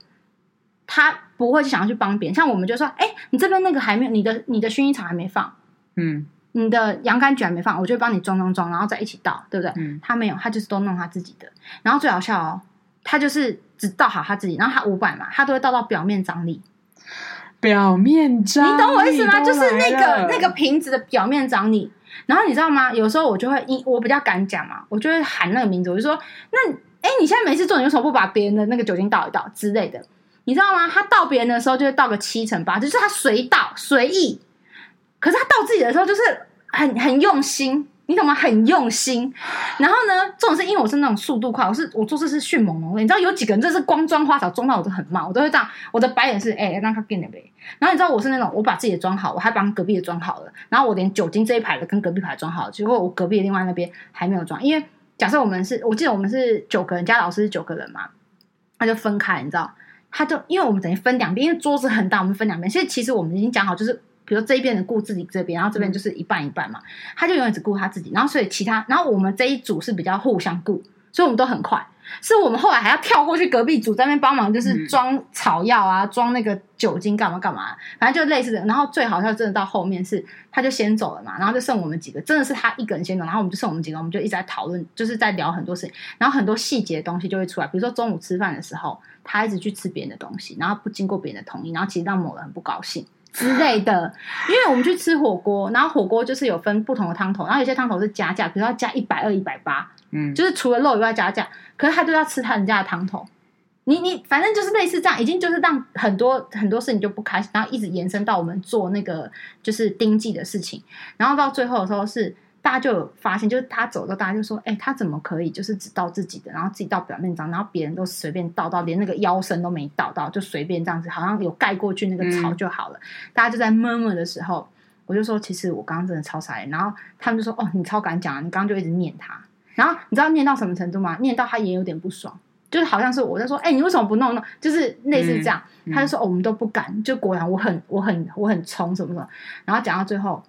他不会去想要去帮别人。像我们就说，哎，你这边那个还没有，你的你的薰衣草还没放，嗯，你的洋甘菊还没放，我就帮你装装装，然后再一起倒，对不对？嗯，他没有，他就是都弄他自己的。然后最好笑哦，他就是只倒好他自己，然后他五百嘛，他都会倒到表面张力。表面张，你懂我意思吗？就是那个那个瓶子的表面张力。然后你知道吗？有时候我就会，我比较敢讲嘛，我就会喊那个名字，我就说：“那哎，你现在没事做，你为什么不把别人的那个酒精倒一倒之类的？你知道吗？他倒别人的时候就会倒个七成八，就是他随倒随意。可是他倒自己的时候，就是很很用心。”你懂吗？很用心，然后呢，这种是因为我是那种速度快，我是我做事是迅猛龙的。你知道有几个人，这是光装花草装到我都很慢，我都会这样。我的白眼是哎，让他变了呗。然后你知道我是那种，我把自己的装好，我还帮隔壁的装好了。然后我连酒精这一排的跟隔壁排装好了，结果我隔壁的另外那边还没有装。因为假设我们是，我记得我们是九个人，加老师是九个人嘛，他就分开，你知道，他就因为我们等于分两边，因为桌子很大，我们分两边。其实其实我们已经讲好，就是。比如说这一边的顾自己这边，然后这边就是一半一半嘛，他就永远只顾他自己，然后所以其他，然后我们这一组是比较互相顾，所以我们都很快。是我们后来还要跳过去隔壁组在那边帮忙，就是装草药啊，装那个酒精干嘛干嘛，反正就类似的。然后最好笑真的到后面是他就先走了嘛，然后就剩我们几个，真的是他一个人先走，然后我们就剩我们几个，我们就一直在讨论，就是在聊很多事情，然后很多细节的东西就会出来，比如说中午吃饭的时候，他一直去吃别人的东西，然后不经过别人的同意，然后其实让某人很不高兴。之类的，因为我们去吃火锅，然后火锅就是有分不同的汤头，然后有些汤头是加价，比如说要加一百二、一百八，嗯，就是除了肉以外加价，可是他就要吃他人家的汤头，你你反正就是类似这样，已经就是让很多很多事情就不开心，然后一直延伸到我们做那个就是丁记的事情，然后到最后的时候是。大家就有发现，就是他走的时候，大家就说：“哎、欸，他怎么可以就是只倒自己的，然后自己倒表面脏，然后别人都随便倒到，连那个腰身都没倒到，就随便这样子，好像有盖过去那个草就好了。嗯”大家就在 murmur 的时候，我就说：“其实我刚刚真的超傻眼。”然后他们就说：“哦，你超敢讲啊！你刚刚就一直念他。”然后你知道念到什么程度吗？念到他也有点不爽，就是好像是我在说：“哎、欸，你为什么不弄弄？”就是类似这样。嗯嗯、他就说：“哦，我们都不敢。”就果然我很我很我很冲什么什么。然后讲到最后。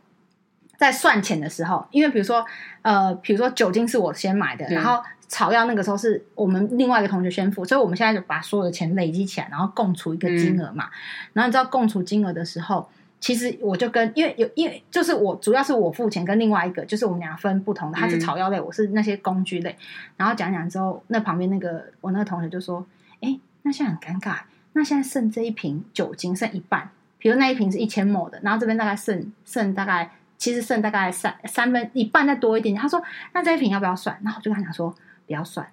在算钱的时候，因为比如说，呃，比如说酒精是我先买的，然后草药那个时候是我们另外一个同学先付，所以我们现在就把所有的钱累积起来，然后共除一个金额嘛。嗯、然后你知道共除金额的时候，其实我就跟因为有因为就是我主要是我付钱，跟另外一个就是我们俩分不同的，他是草药类，我是那些工具类。然后讲讲之后，那旁边那个我那个同学就说：“哎，那现在很尴尬，那现在剩这一瓶酒精剩一半，比如那一瓶是一千 ml 的，然后这边大概剩剩大概。”其实剩大概三三分一半再多一点点。他说：“那这一瓶要不要算？”然后我就跟他讲说：“不要算。”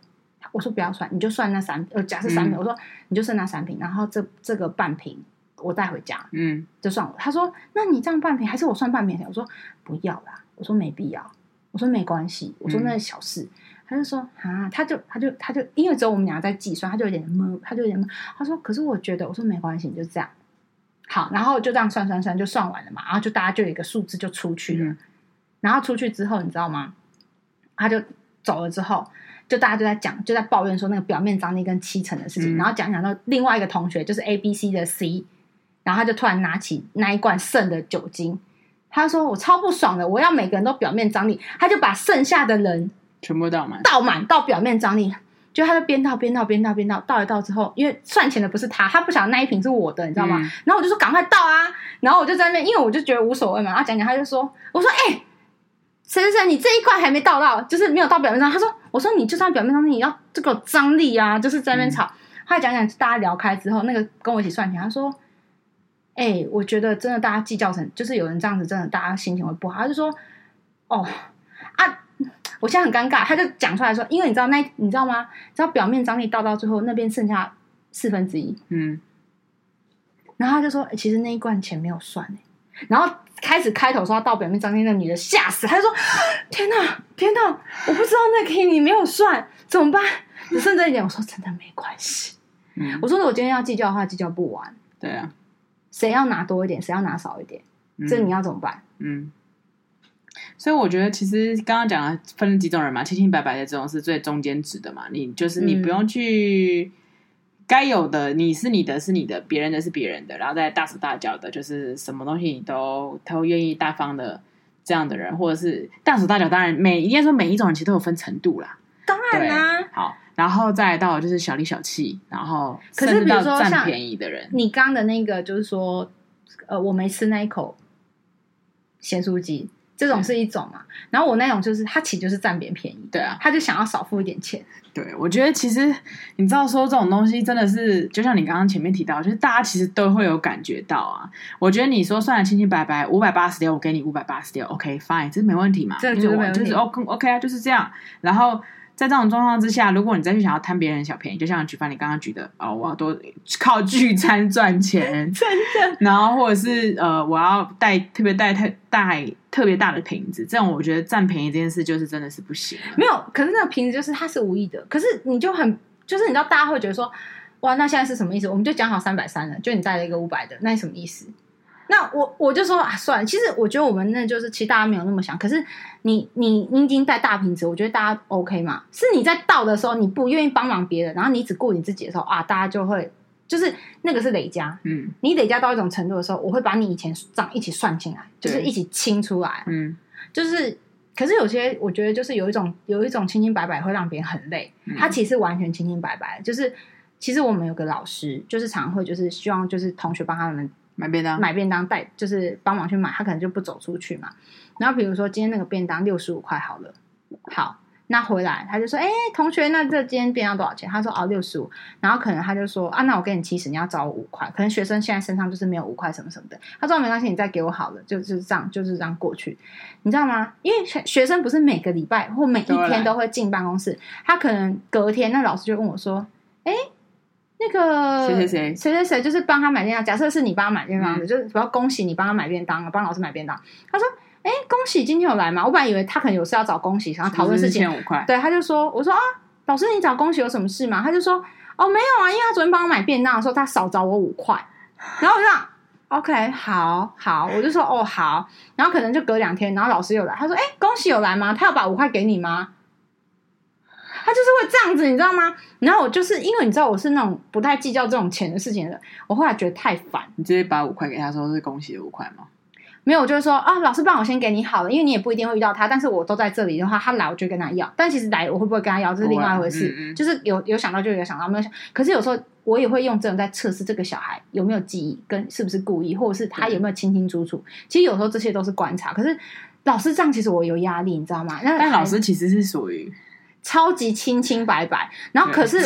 我说：“不要算，你就算那三呃，假设三瓶。嗯”我说：“你就剩那三瓶，然后这这个半瓶我带回家，嗯，就算了。”他说：“那你这样半瓶还是我算半瓶？”我说：“不要啦。”我说：“没必要。”我说：“没关系。”我说：“那是小事。嗯”他就说：“啊，他就他就他就因为只有我们俩在计算，他就有点懵，他就有点懵。他说：‘可是我觉得，我说没关系，你就这样好。’然后就这样算算算，就算完了嘛。然后就大家就有一个数字就出去了。嗯然后出去之后，你知道吗？他就走了之后，就大家就在讲，就在抱怨说那个表面张力跟七成的事情。嗯、然后讲讲到另外一个同学，就是 A、B、C 的 C，然后他就突然拿起那一罐剩的酒精，他说：“我超不爽的，我要每个人都表面张力。”他就把剩下的人全部倒满，倒满到表面张力。就他就边倒边倒边倒边倒，倒一倒之后，因为算钱的不是他，他不晓得那一瓶是我的，你知道吗？嗯、然后我就说：“赶快倒啊！”然后我就在那边，因为我就觉得无所谓嘛。然后讲讲，他就说：“我说，哎、欸。”谁谁谁，你这一块还没倒到，就是没有到表面上。他说：“我说你就算表面上，你要这个张力啊，就是在那边吵。嗯”后来讲讲，大家聊开之后，那个跟我一起算钱，他说：“哎、欸，我觉得真的大家计较成，就是有人这样子，真的大家心情会不好。”他就说：“哦啊，我现在很尴尬。”他就讲出来说：“因为你知道那，你知道吗？知道表面张力倒到最后，那边剩下四分之一。”嗯，然后他就说：“欸、其实那一罐钱没有算、欸、然后。开始开头说要到表面张力，那女的吓死，他就说：“天哪，天哪，我不知道那个你没有算，怎么办？你剩这一点。”我说：“真的没关系。嗯”我说：“如果今天要计较的话，计较不完。”对啊，谁要拿多一点，谁要拿少一点，嗯、这你要怎么办？嗯，所以我觉得其实刚刚讲了分了几种人嘛，清清白白的这种是最中间值的嘛，你就是你不用去。嗯该有的你是你的，是你的，别人的是别人的，然后再大手大脚的，就是什么东西你都都愿意大方的这样的人，或者是大手大脚，当然每应该说每一种人其实都有分程度啦。当然啦、啊，好，然后再到就是小里小气，然后可是比如说占便宜的人，你刚的那个就是说，呃，我没吃那一口咸酥鸡。这种是一种嘛，然后我那种就是他其实就是占别人便宜，对啊，他就想要少付一点钱。对，我觉得其实你知道说这种东西真的是，就像你刚刚前面提到，就是大家其实都会有感觉到啊。我觉得你说算的清清白白，五百八十六，我给你五百八十六，OK fine，这是没问题嘛，这就没问题，就是 OK OK 啊，就是这样。然后。在这种状况之下，如果你再去想要贪别人小便宜，就像举凡你刚刚举的哦，我要多靠聚餐赚钱，真的，然后或者是呃，我要带特别带太带特别大的瓶子，这种我觉得占便宜这件事就是真的是不行。没有，可是那个瓶子就是它是无意的，可是你就很就是你知道大家会觉得说，哇，那现在是什么意思？我们就讲好三百三了，就你带了一个五百的，那是什么意思？那我我就说啊，算了。其实我觉得我们那就是，其实大家没有那么想。可是你你你已经带大瓶子，我觉得大家 OK 嘛。是你在倒的时候，你不愿意帮忙别人，然后你只顾你自己的时候啊，大家就会就是那个是累加。嗯，你累加到一种程度的时候，我会把你以前账一起算进来，就是一起清出来。嗯，就是可是有些我觉得就是有一种有一种清清白白会让别人很累。他其实完全清清白白，就是其实我们有个老师，就是常会就是希望就是同学帮他们。买便当，买便当带就是帮忙去买，他可能就不走出去嘛。然后比如说今天那个便当六十五块好了，好，那回来他就说：“哎，同学，那这今天便当多少钱？”他说：“哦，六十五。”然后可能他就说：“啊，那我给你七十，你要找我五块。”可能学生现在身上就是没有五块什么什么的。他说：“没关系，你再给我好了。”就是这样，就是这样过去，你知道吗？因为学学生不是每个礼拜或每一天都会进办公室，他可能隔天那老师就问我说：“哎。”那个谁谁谁谁谁谁就是帮他买便当。假设是你帮他买便当的，嗯、就是不要恭喜你帮他买便当，帮老师买便当。他说：“哎，恭喜今天有来吗？”我本来以为他可能有事要找恭喜，想要讨论事情。千五块。对，他就说：“我说啊，老师你找恭喜有什么事吗？”他就说：“哦，没有啊，因为他昨天帮我买便当的时候，他少找我五块。”然后我就讲：“OK，好好。”我就说：“哦，好。”然后可能就隔两天，然后老师又来，他说：“哎，恭喜有来吗？他要把五块给你吗？”他就是会这样子，你知道吗？然后我就是因为你知道我是那种不太计较这种钱的事情的，我后来觉得太烦。你直接把五块给他说是恭喜的五块吗？没有，我就是说啊，老师帮我先给你好了，因为你也不一定会遇到他，但是我都在这里的话，他来我就跟他要。但其实来我会不会跟他要，这是另外一回事。嗯嗯，就是有有想到就有想到，没有想。可是有时候我也会用这种在测试这个小孩有没有记忆，跟是不是故意，或者是他有没有清清楚楚。其实有时候这些都是观察。可是老师这样其实我有压力，你知道吗？但老师其实是属于。超级清清白白，然后可是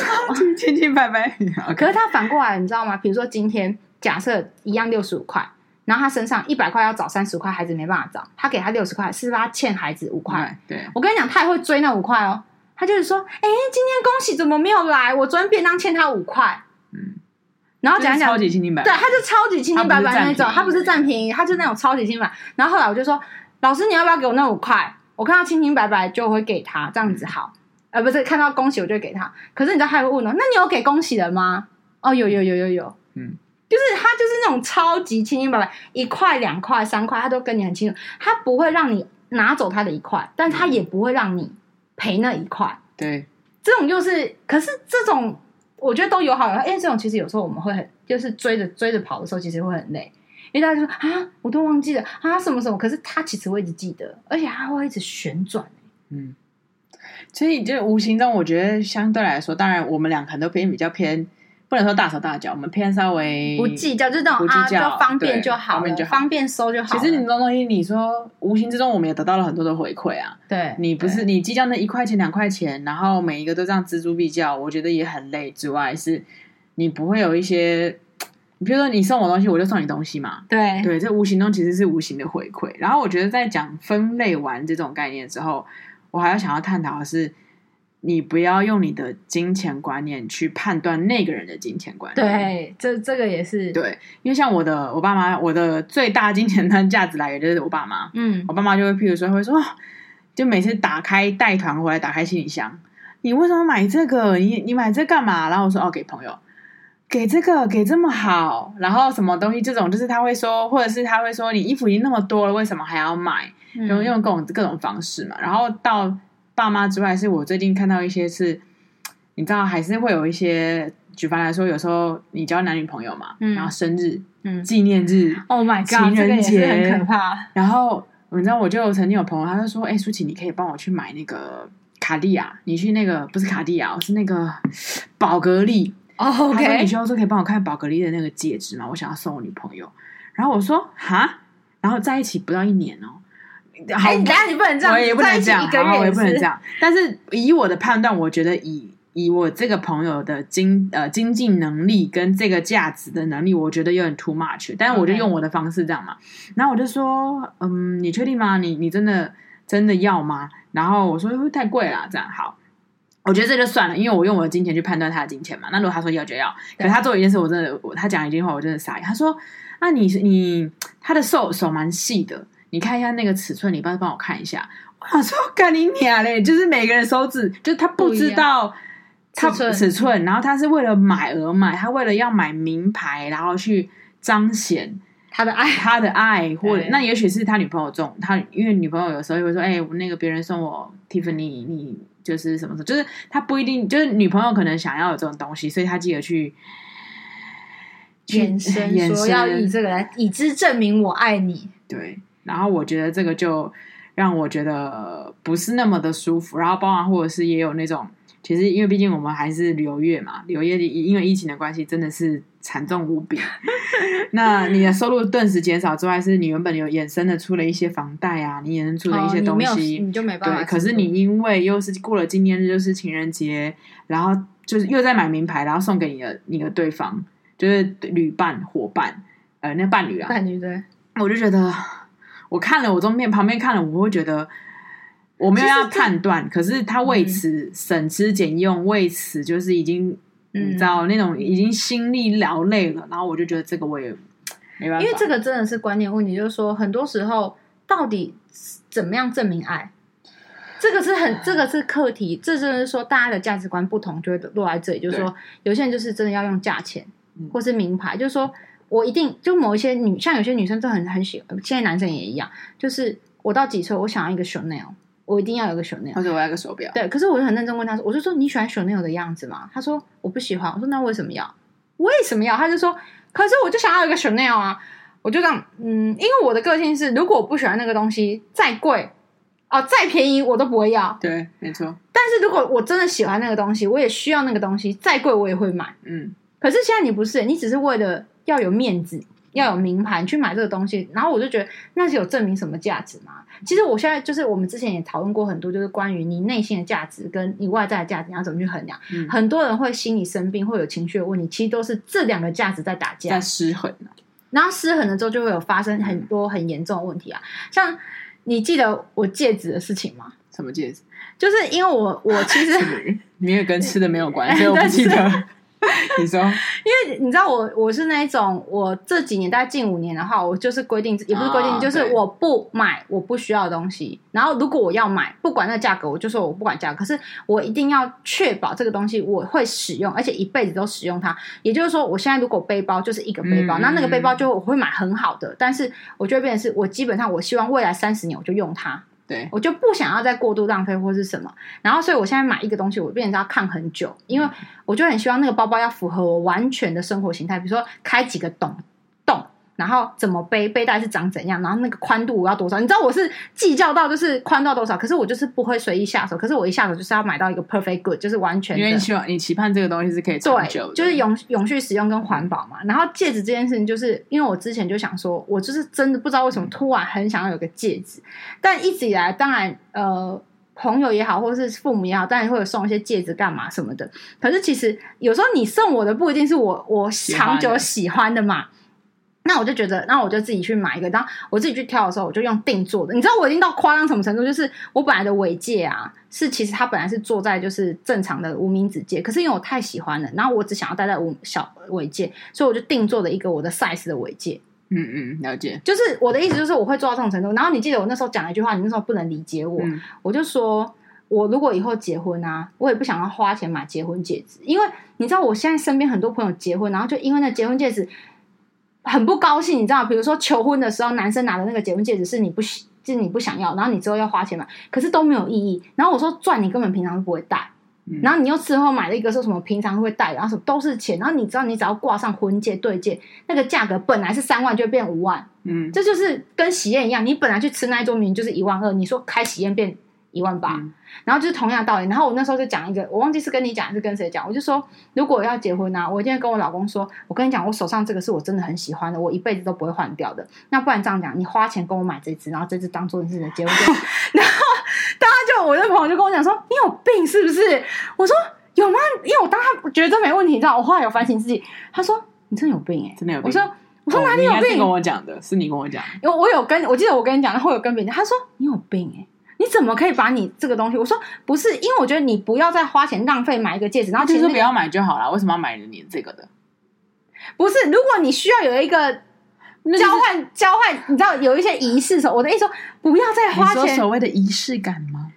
清清白白，可是他反过来，你知道吗？比如说今天假设一样六十五块，然后他身上一百块要找三十五块，孩子没办法找，他给他六十块，是不是他欠孩子五块？对，我跟你讲，他也会追那五块哦。他就是说，哎，今天恭喜怎么没有来？我昨天便当欠他五块。嗯，然后讲讲超级清清白白，对，他就超级清清白白那种，他不是占便宜，他就那种超级清清白。然后后来我就说，老师你要不要给我那五块？我看他清清白白就会给他，这样子好。呃，不是看到恭喜我就会给他，可是你知道他会问哦，那你有给恭喜的吗？哦，有有有有有，嗯，就是他就是那种超级清清白白，一块两块三块，他都跟你很清楚，他不会让你拿走他的一块，但他也不会让你赔那一块。对，这种就是，可是这种我觉得都有好有坏，因为这种其实有时候我们会很，就是追着追着跑的时候，其实会很累，因为大家就说啊，我都忘记了啊什么什么，可是他其实会一直记得，而且他会一直旋转，嗯。所以，就无形中，我觉得相对来说，当然我们俩可能都偏比较偏，不能说大手大脚，我们偏稍微不计较，就是那种啊，就方便就好，方便就好，方便收就好。其实你这种东西，你说无形之中，我们也得到了很多的回馈啊。对，你不是你计较那一块钱两块钱，然后每一个都这样锱铢必较，我觉得也很累。之外，是你不会有一些，你比如说你送我东西，我就送你东西嘛。对对，这无形中其实是无形的回馈。然后我觉得在讲分类完这种概念之后。我还要想要探讨的是，你不要用你的金钱观念去判断那个人的金钱观念。对，这这个也是对，因为像我的我爸妈，我的最大金钱的价值来源就是我爸妈。嗯，我爸妈就会譬如说会说，就每次打开带团回来打开行李箱，你为什么买这个？你你买这干嘛？然后我说哦，给朋友，给这个给这么好，然后什么东西这种，就是他会说，或者是他会说，你衣服已经那么多了，为什么还要买？用用各种各种方式嘛，然后到爸妈之外，是我最近看到一些是，你知道还是会有一些，举凡来说，有时候你交男女朋友嘛，嗯、然后生日、嗯，纪念日，Oh my God，情人节很可怕。然后你知道，我就曾经有朋友，他就说：“哎、欸，舒淇，你可以帮我去买那个卡地亚，你去那个不是卡地亚，是那个宝格丽。Oh, OK，他说你需要说可以帮我看宝格丽的那个戒指吗？我想要送我女朋友。然后我说哈，然后在一起不到一年哦。哎，等下你不能这样，我也不能这样，然后我也不能这样。但是以我的判断，我觉得以以我这个朋友的经呃经济能力跟这个价值的能力，我觉得有点 too much。但是我就用我的方式这样嘛。然后我就说，嗯，你确定吗？你你真的真的要吗？然后我说会太贵了，这样好。我觉得这就算了，因为我用我的金钱去判断他的金钱嘛。那如果他说要就要，可是他做一件事，我真的，他讲一句话，我真的傻眼。他说：“那你你他的手手蛮细的。”你看一下那个尺寸，你帮帮我看一下。我说干你娘嘞！就是每个人手指，就是他不知道他尺寸，然后他是为了买而买，他为了要买名牌，然后去彰显他的爱，他的爱，或者那也许是他女朋友中他，因为女朋友有时候会说：“哎、欸，我那个别人送我 Tiffany，你就是什么什么，就是他不一定，就是女朋友可能想要有这种东西，所以他记得去眼神说要以这个来以之证明我爱你。”对。然后我觉得这个就让我觉得不是那么的舒服，然后包含或者是也有那种，其实因为毕竟我们还是旅游业嘛，旅游业因为疫情的关系真的是惨重无比。那你的收入顿时减少之外，是你原本有衍生的出了一些房贷啊，你衍生出了一些东西，哦、你，你就没办法。对，可是你因为又是过了纪念日，又是情人节，然后就是又在买名牌，然后送给你的你的对方，就是旅伴伙伴，呃，那伴侣啊，伴侣对，我就觉得。我看了，我中间旁边看了，我会觉得我没有要判断，可是他为此省吃俭用，嗯、为此就是已经你知道那种已经心力劳累了，然后我就觉得这个我也没办法，因为这个真的是观念问题，就是说很多时候到底怎么样证明爱，这个是很 这个是课题，这就是说大家的价值观不同就会落在这里，就是说有些人就是真的要用价钱或是名牌，就是说。我一定就某一些女，像有些女生都很很喜欢，现在男生也一样，就是我到几岁，我想要一个 Chanel，我一定要有个 Chanel，或者我要个手表。对，可是我就很认真问他说，我就说你喜欢 Chanel 的样子吗？他说我不喜欢。我说那为什么要？为什么要？他就说，可是我就想要一个 Chanel 啊！我就这样，嗯，因为我的个性是，如果我不喜欢那个东西，再贵哦，再便宜我都不会要。对，没错。但是如果我真的喜欢那个东西，我也需要那个东西，再贵我也会买。嗯。可是现在你不是，你只是为了。要有面子，要有名牌去买这个东西，然后我就觉得那是有证明什么价值吗？其实我现在就是我们之前也讨论过很多，就是关于你内心的价值跟你外在的价值你要怎么去衡量。嗯、很多人会心理生病，会有情绪的问题，其实都是这两个价值在打架，在失衡。然后失衡了之后，就会有发生很多很严重的问题啊。像你记得我戒指的事情吗？什么戒指？就是因为我我其实 你也跟吃的没有关系，所 以我不记得。你说，因为你知道我我是那一种，我这几年大概近五年的话，我就是规定，也不是规定，就是我不买我不需要的东西。然后如果我要买，不管那价格，我就说我不管价格，可是我一定要确保这个东西我会使用，而且一辈子都使用它。也就是说，我现在如果背包就是一个背包，那那个背包就我会买很好的，但是我就会变成是我基本上我希望未来三十年我就用它。对，我就不想要再过度浪费或是什么，然后所以我现在买一个东西，我变成要看很久，因为我就很希望那个包包要符合我完全的生活形态，比如说开几个洞洞。然后怎么背，背带是长怎样，然后那个宽度我要多少？你知道我是计较到就是宽到多少，可是我就是不会随意下手。可是我一下手就是要买到一个 perfect good，就是完全的。因为你希望你期盼这个东西是可以长久的，就是永永续使用跟环保嘛。然后戒指这件事情，就是因为我之前就想说，我就是真的不知道为什么突然很想要有个戒指，但一直以来，当然呃朋友也好，或者是父母也好，当然会有送一些戒指干嘛什么的。可是其实有时候你送我的不一定是我我长久喜欢的嘛。那我就觉得，那我就自己去买一个。当我自己去挑的时候，我就用定做的。你知道我已经到夸张什么程度？就是我本来的尾戒啊，是其实它本来是做在就是正常的无名指戒，可是因为我太喜欢了，然后我只想要戴在无小尾戒，所以我就定做了一个我的 size 的尾戒。嗯嗯，了解。就是我的意思，就是我会做到这种程度。然后你记得我那时候讲了一句话，你那时候不能理解我，嗯、我就说我如果以后结婚啊，我也不想要花钱买结婚戒指，因为你知道我现在身边很多朋友结婚，然后就因为那结婚戒指。很不高兴，你知道，比如说求婚的时候，男生拿的那个结婚戒指是你不喜，就是你不想要，然后你之后要花钱买，可是都没有意义。然后我说，钻你根本平常都不会戴，嗯、然后你又事后买了一个说什么平常会戴，然后什么都是钱，然后你知道你只要挂上婚戒对戒，那个价格本来是三万就变五万，嗯，这就是跟喜宴一样，你本来去吃那一桌明明就是一万二，你说开喜宴变。一万八，嗯，然后就是同样的道理。然后我那时候就讲一个，我忘记是跟你讲还是跟谁讲。我就说，如果要结婚啊，我一定会跟我老公说，我跟你讲，我手上这个是我真的很喜欢的，我一辈子都不会换掉的。那不然这样讲，你花钱跟我买这只，然后这只当做是你的结婚证。然后大家就我的朋友就跟我讲说，你有病是不是？我说有吗？因为我当他觉得这没问题，你知道，我后来有反省自己。他说你真的有病哎，欸，真的有病。我说我说哪里有病？跟我讲的是你跟我讲，因为我有跟我记得我跟你讲，然后有跟别人，他说你有病哎，欸。你怎么可以把你这个东西？我说不是，因为我觉得你不要再花钱浪费买一个戒指，然后其实不要买就好了。为什么要买你这个的？不是，如果你需要有一个交换交换，你知道有一些仪式的时候，我的意思说不要再花钱。所谓的仪式感吗？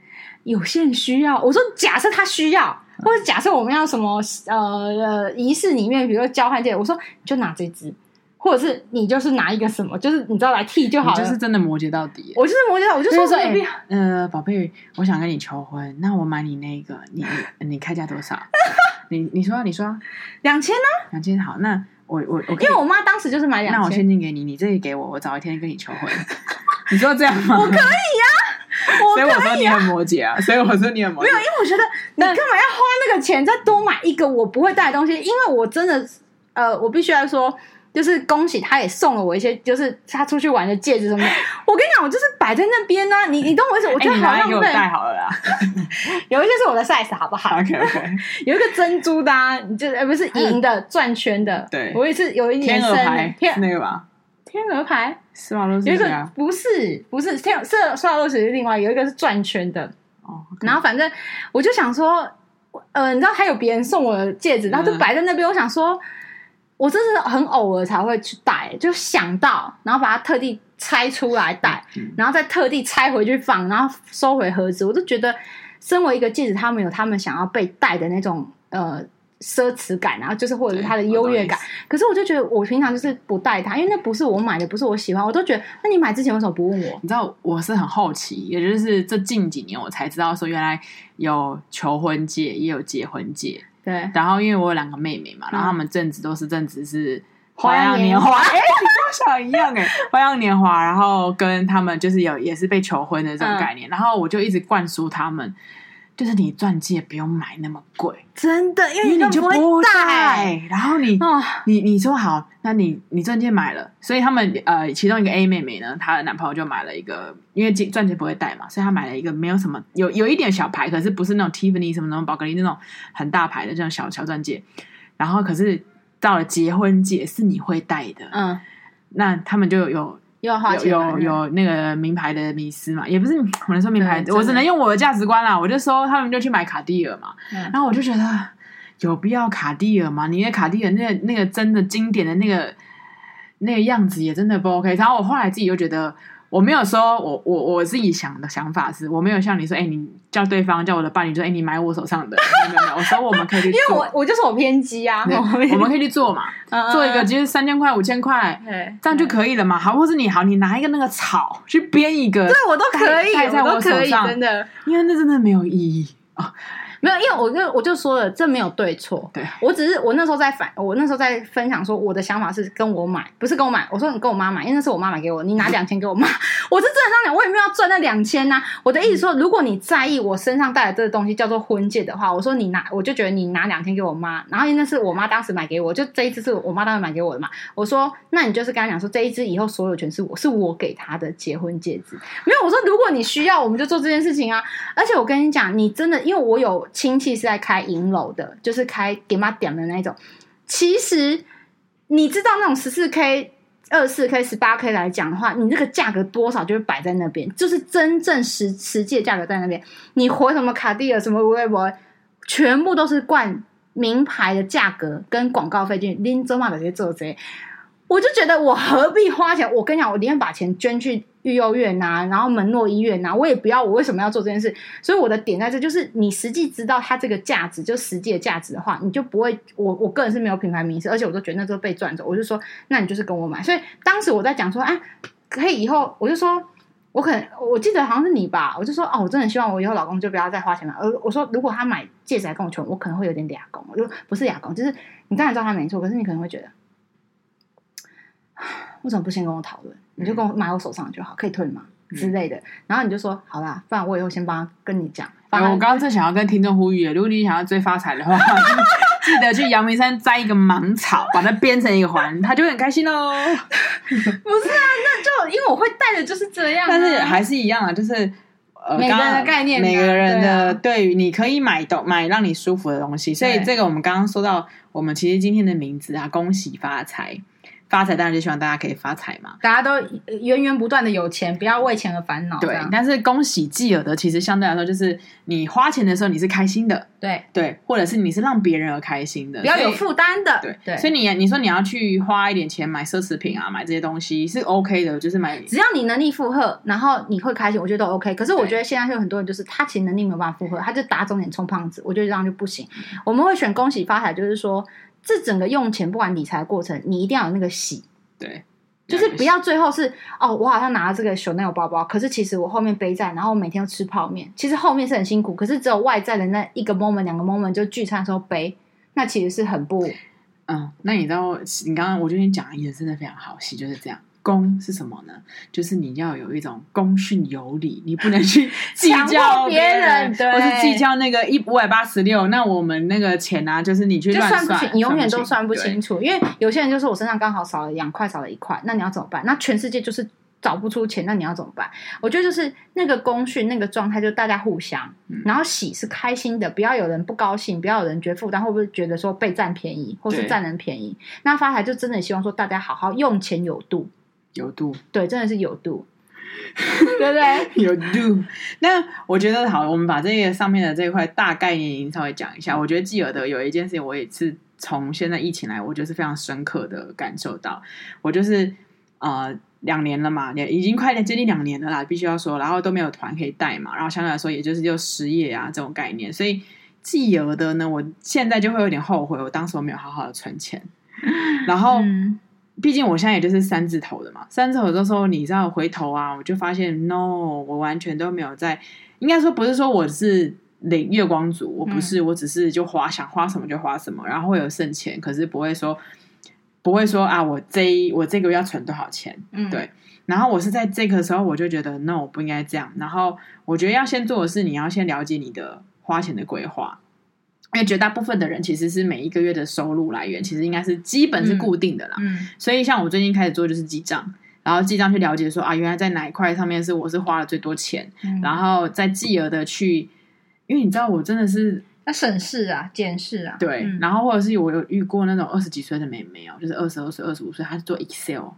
有些人需要。我说假设他需要，或者假设我们要什么呃呃仪式里面，比如说交换戒指，我说就拿这支。或者是你就是拿一个什么，就是你知道来替就好了。就是真的摩羯到底，我就是摩羯到，我就说，说欸、呃，宝贝，我想跟你求婚，那我买你那个，你 你开价多少？你你说你说两千呢？两千好，那我我我，因为我妈当时就是买两千，那我现金给你，你这个给我，我早一天跟你求婚。你说这样吗？我可以呀、啊，所以我说你很摩羯啊，所以我说你很摩羯。没有，因为我觉得你干嘛要花那个钱再多买一个我不会带的东西？因为我真的呃，我必须要说。就是恭喜，他也送了我一些，就是他出去玩的戒指什么的。我跟你讲，我就是摆在那边呢、啊。你你懂我意思？我觉得好浪费。欸、戴好了啦。有一些是我的 size，好不好？OK OK。有一个珍珠的、啊，就呃不是银的转圈的。对。我也是有一年天鹅牌，天那个吧？天鹅牌。施华洛世奇有一个不是不是天是施华洛世奇是另外有一个是转圈的。哦。然后反正我就想说，呃，你知道还有别人送我的戒指，然后就摆在那边。我想说。我真是很偶尔才会去戴，就想到，然后把它特地拆出来戴，然后再特地拆回去放，然后收回盒子。我就觉得，身为一个戒指，他们有他们想要被戴的那种呃奢侈感，然后就是或者是它的优越感。可是我就觉得，我平常就是不戴它，因为那不是我买的，不是我喜欢。我都觉得，那你买之前为什么不问我？你知道，我是很好奇，也就是这近几年我才知道说，原来有求婚戒，也有结婚戒。对，然后因为我有两个妹妹嘛，然后他们正值都是正值是花样年华，哎，跟我想一样哎，花样年华，然后跟他们就是有也是被求婚的这种概念，嗯、然后我就一直灌输他们。就是你钻戒不用买那么贵，真的，因为你就不会戴。然后你，哦、你你说好，那你你钻戒买了，所以他们呃，其中一个 A 妹妹呢，她的男朋友就买了一个，因为钻戒不会戴嘛，所以她买了一个没有什么，有有一点小牌，可是不是那种 Tiffany 什么那种宝格丽那种很大牌的这种小小钻戒。然后可是到了结婚戒是你会戴的，嗯，那他们就有。有有有那个名牌的迷思嘛？也不是 我能说名牌，我只能用我的价值观啦。我就说他们就去买卡地尔嘛，嗯、然后我就觉得有必要卡地尔吗？你的卡地尔那个、那个真的经典的那个那个样子也真的不 OK。然后我后来自己又觉得。我没有说，我我我自己想的想法是，我没有像你说，哎、欸，你叫对方叫我的伴侣说，哎、欸，你买我手上的，没有没有，我说我们可以去做，因为我我就是我偏激啊，我们可以去做嘛，嗯、做一个其实三千块五千块，对，这样就可以了嘛。好，或是你好，你拿一个那个草去编一个，对我都可以，戴在我手上，真的，因为那真的没有意义。啊。没有，因为我就我就说了，这没有对错。对，我只是我那时候在反，我那时候在分享说，我的想法是跟我买，不是跟我买。我说你跟我妈买，因为那是我妈买给我，你拿两千给我妈。我是真的这样讲，我也没有要赚那两千呐。我的意思说，如果你在意我身上带的这个东西叫做婚戒的话，我说你拿，我就觉得你拿两千给我妈。然后因为那是我妈当时买给我，就这一只是我妈当时买给我的嘛。我说，那你就是跟他讲说，这一只以后所有权是我是我给她的结婚戒指。没有，我说如果你需要，我们就做这件事情啊。而且我跟你讲，你真的，因为我有亲戚是在开。银楼的，就是开给妈点的那种。其实你知道那种十四 K、二四 K、十八 K 来讲的话，你那个价格多少就是摆在那边，就是真正实实际的价格在那边。你回什么卡地亚什么微博，全部都是冠名牌的价格跟广告费进去，拎走嘛的这些做贼。我就觉得我何必花钱？我跟你讲，我宁愿把钱捐去育幼院呐、然后门诺医院呐、我也不要。我为什么要做这件事？所以我的点在这，就是你实际知道它这个价值，就实际的价值的话，你就不会。我我个人是没有品牌迷思，而且我都觉得那都被赚走。我就说，那你就是跟我买。所以当时我在讲说，啊，可以以后，我就说，我可能我记得好像是你吧，我就说哦，我真的希望我以后老公就不要再花钱了。而我说如果他买戒指来跟我求，我可能会有点哑公，我就不是哑公，就是你当然知道他没错，可是你可能会觉得，为什么不先跟我讨论？你就跟我买我手上就好，可以退吗？之类的。然后你就说好啦，不然我以后先帮他跟你讲。我刚刚正想要跟听众呼吁，如果你想要追发财的话。记得去阳明山摘一个芒草，把它编成一个环，他就会很开心喽。不是啊，那就因为我会戴的就是这样，啊，但是还是一样啊，就是呃，每个人的概念，每个人的对于你可以买东买让你舒服的东西，所以这个我们刚刚说到，我们其实今天的名字啊，恭喜发财。发财当然就希望大家可以发财嘛，大家都源源不断的有钱，不要为钱而烦恼。对，但是恭喜既有的，其实相对来说就是你花钱的时候你是开心的，对对，或者是你是让别人而开心的，不要有负担的，对对。所以你你说你要去花一点钱买奢侈品啊，买这些东西是 OK 的，就是买只要你能力负荷，然后你会开心，我觉得都 OK。可是我觉得现在有很多人就是他其实能力没有办法负荷，他就打肿脸充胖子，我觉得这样就不行。嗯、我们会选恭喜发财，就是说这整个用钱不管理财的过程，你一定要有那个喜。对，就是不要最后是哦，我好像拿了这个 Chanel 包包，可是其实我后面背债，然后我每天都吃泡面，其实后面是很辛苦，可是只有外在的那一个 moment、两个 moment 就聚餐的时候背，那其实是很不……嗯，那你知道，你刚刚我觉得你讲的也真的非常好，喜就是这样。恭是什么呢？就是你要有一种公训有礼，你不能去 计较别人，对，或是计较那个一五百八十六。那我们那个钱啊，就是你去乱算，你永远都算不清楚。因为有些人就是我身上刚好少了两块，少了一块，那你要怎么办？那全世界就是找不出钱，那你要怎么办？我觉得就是那个恭顺那个状态，就大家互相，嗯、然后喜是开心的，不要有人不高兴，不要有人觉得负担，会不会觉得说被占便宜，或是占人便宜？那发财就真的希望说大家好好用钱有度。有度，对，真的是有度，对不对？有度。那我觉得好，我们把这个上面的这一块大概念稍微讲一下。我觉得继而的有一件事情，我也是从现在疫情来，我就是非常深刻的感受到。我就是呃两年了嘛，也已经快接近两年了啦，必须要说，然后都没有团可以带嘛，然后相对来说，也就是就失业啊这种概念，所以继而的呢，我现在就会有点后悔，我当时我没有好好的存钱，然后。嗯毕竟我现在也就是三字头的嘛，三字头的时候，你知道回头啊，我就发现，no，我完全都没有在，应该说不是说我是领月光族，我不是，嗯、我只是就花想花什么就花什么，然后会有剩钱，可是不会说不会说啊，我这一我这个月要存多少钱，嗯，对，然后我是在这个时候我就觉得，no，我不应该这样，然后我觉得要先做的是，你要先了解你的花钱的规划。因为绝大部分的人其实是每一个月的收入来源，其实应该是基本是固定的啦。嗯，嗯，所以像我最近开始做就是记账，然后记账去了解说啊，原来在哪一块上面是我是花了最多钱，嗯、然后再继而的去，因为你知道我真的是要省事啊、检视啊，对，嗯、然后或者是我有遇过那种二十几岁的妹妹哦，就是二十二岁、二十五岁，她是做 Excel，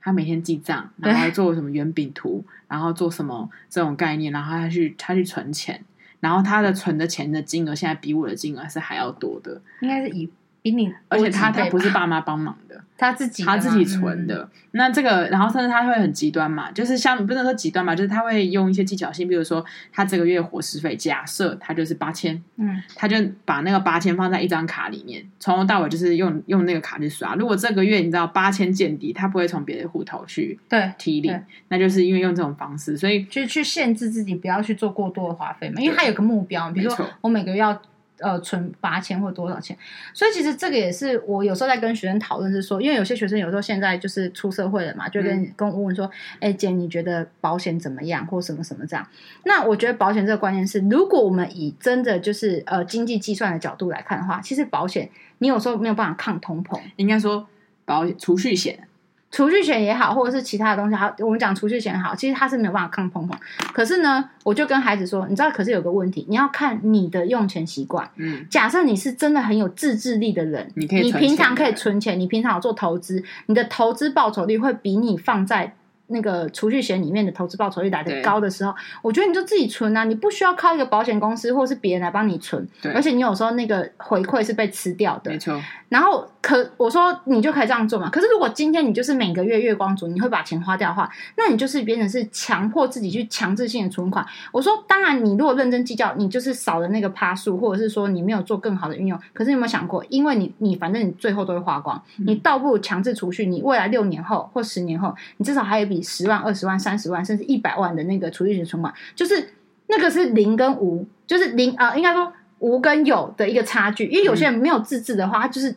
她每天记账，然后做什么圆饼图，然后做什么这种概念，然后她去她去存钱。然后他的存的钱的金额，现在比我的金额是还要多的，应该是以比你，而且他他不是爸妈帮忙的。他自己他自己存的，嗯、那这个，然后甚至他会很极端嘛，就是像不能说极端嘛，就是他会用一些技巧性，比如说他这个月伙食费，假设他就是八千，嗯，他就把那个八千放在一张卡里面，从头到尾就是用用那个卡去刷。如果这个月你知道八千见底，他不会从别的户头去对提领，那就是因为用这种方式，所以就去限制自己不要去做过多的花费嘛，因为他有个目标，比如说我每个月要。呃，存八千或多少钱？所以其实这个也是我有时候在跟学生讨论，是说，因为有些学生有时候现在就是出社会了嘛，就跟、嗯、跟我问说，哎，姐，你觉得保险怎么样，或什么什么这样？那我觉得保险这个观念是，如果我们以真的就是呃经济计算的角度来看的话，其实保险你有时候没有办法抗通膨，应该说保储蓄险。储蓄险也好，或者是其他的东西，好，我们讲储蓄险好，其实它是没有办法抗通膨。可是呢，我就跟孩子说，你知道，可是有个问题，你要看你的用钱习惯。嗯，假设你是真的很有自制力的人，你可以，你平常可以存钱，你平常有做投资，你的投资报酬率会比你放在。那个储蓄险里面的投资报酬率来的高的时候，我觉得你就自己存啊，你不需要靠一个保险公司或是别人来帮你存，对而且你有时候那个回馈是被吃掉的，没错。然后可我说你就可以这样做嘛。可是如果今天你就是每个月月光族，你会把钱花掉的话，那你就是变成是强迫自己去强制性的存款。我说当然，你如果认真计较，你就是少了那个趴数，或者是说你没有做更好的运用。可是你有没有想过，因为你你反正你最后都会花光，嗯、你倒不如强制储蓄，你未来六年后或十年后，你至少还有一笔。以十万、二十万、三十万，甚至一百万的那个储蓄型存款，就是那个是零跟无，就是零啊、呃，应该说无跟有的一个差距。因为有些人没有自制的话，他就是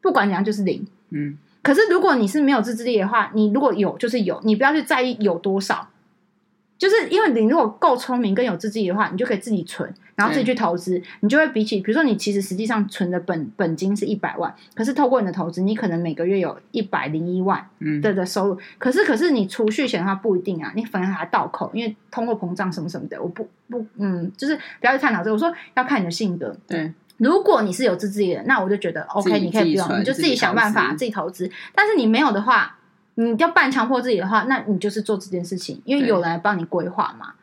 不管怎样就是零。嗯。可是如果你是没有自制力的话，你如果有就是有，你不要去在意有多少。就是因为你如果够聪明跟有自制力的话，你就可以自己存，然后自己去投资，你就会比起，比如说你其实实际上存的本本金是一百万，可是透过你的投资，你可能每个月有一百零一万的的收入。嗯、可是可是你储蓄险的话不一定啊，你反而还倒扣，因为通货膨胀什么什么的，我不不嗯，就是不要去探讨这个。我说要看你的性格。对，如果你是有自制力的，那我就觉得 OK，你可以不用，你就自己想办法自己投资。但是你没有的话。你要半强迫自己的话，那你就是做这件事情，因为有人来帮你规划嘛。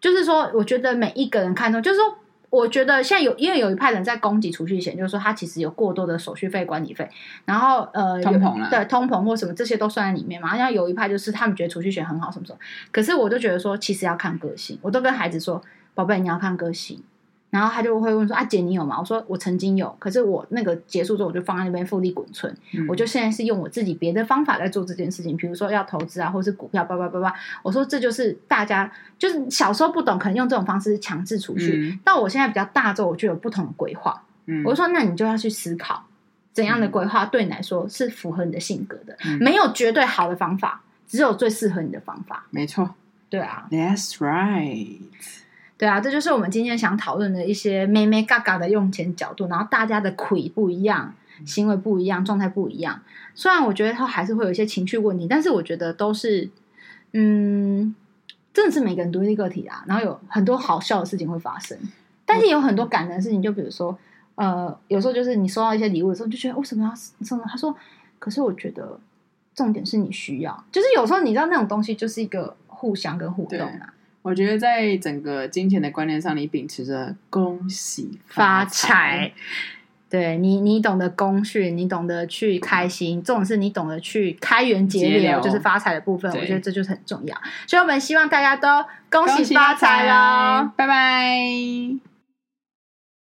就是说，我觉得每一个人看中，就是说，我觉得现在有，因为有一派人在攻击储蓄险，就是说他其实有过多的手续费、管理费，然后呃，通膨了，对，通膨或什么这些都算在里面嘛。然后有一派就是他们觉得储蓄险很好，什么什么。可是我就觉得说，其实要看个性。我都跟孩子说，宝贝，你要看个性。然后他就会问说：“啊，姐，你有吗？”我说：“我曾经有，可是我那个结束之后，我就放在那边复利滚存。嗯、我就现在是用我自己别的方法在做这件事情，比如说要投资啊，或是股票，叭叭叭叭。我说这就是大家就是小时候不懂，可能用这种方式强制储蓄。到、嗯、我现在比较大之后，我就有不同的规划。嗯、我就说，那你就要去思考怎样的规划对你来说是符合你的性格的。嗯、没有绝对好的方法，只有最适合你的方法。没错，对啊，That's right。”对啊，这就是我们今天想讨论的一些妹妹嘎嘎的用钱角度，然后大家的亏不一样，行为不一样，状态不一样。虽然我觉得他还是会有一些情绪问题，但是我觉得都是，嗯，真的是每个人独立个体啊。然后有很多好笑的事情会发生，但是也有很多感人的事情，就比如说，呃，有时候就是你收到一些礼物的时候，就觉得为什么要送呢？他说，可是我觉得重点是你需要，就是有时候你知道那种东西就是一个互相跟互动啊。我觉得在整个金钱的观念上，你秉持着恭喜发财，对你，你懂得公序，你懂得去开心，这种是你懂得去开源节流，节流就是发财的部分。我觉得这就是很重要，所以我们希望大家都恭喜发财喽！拜拜。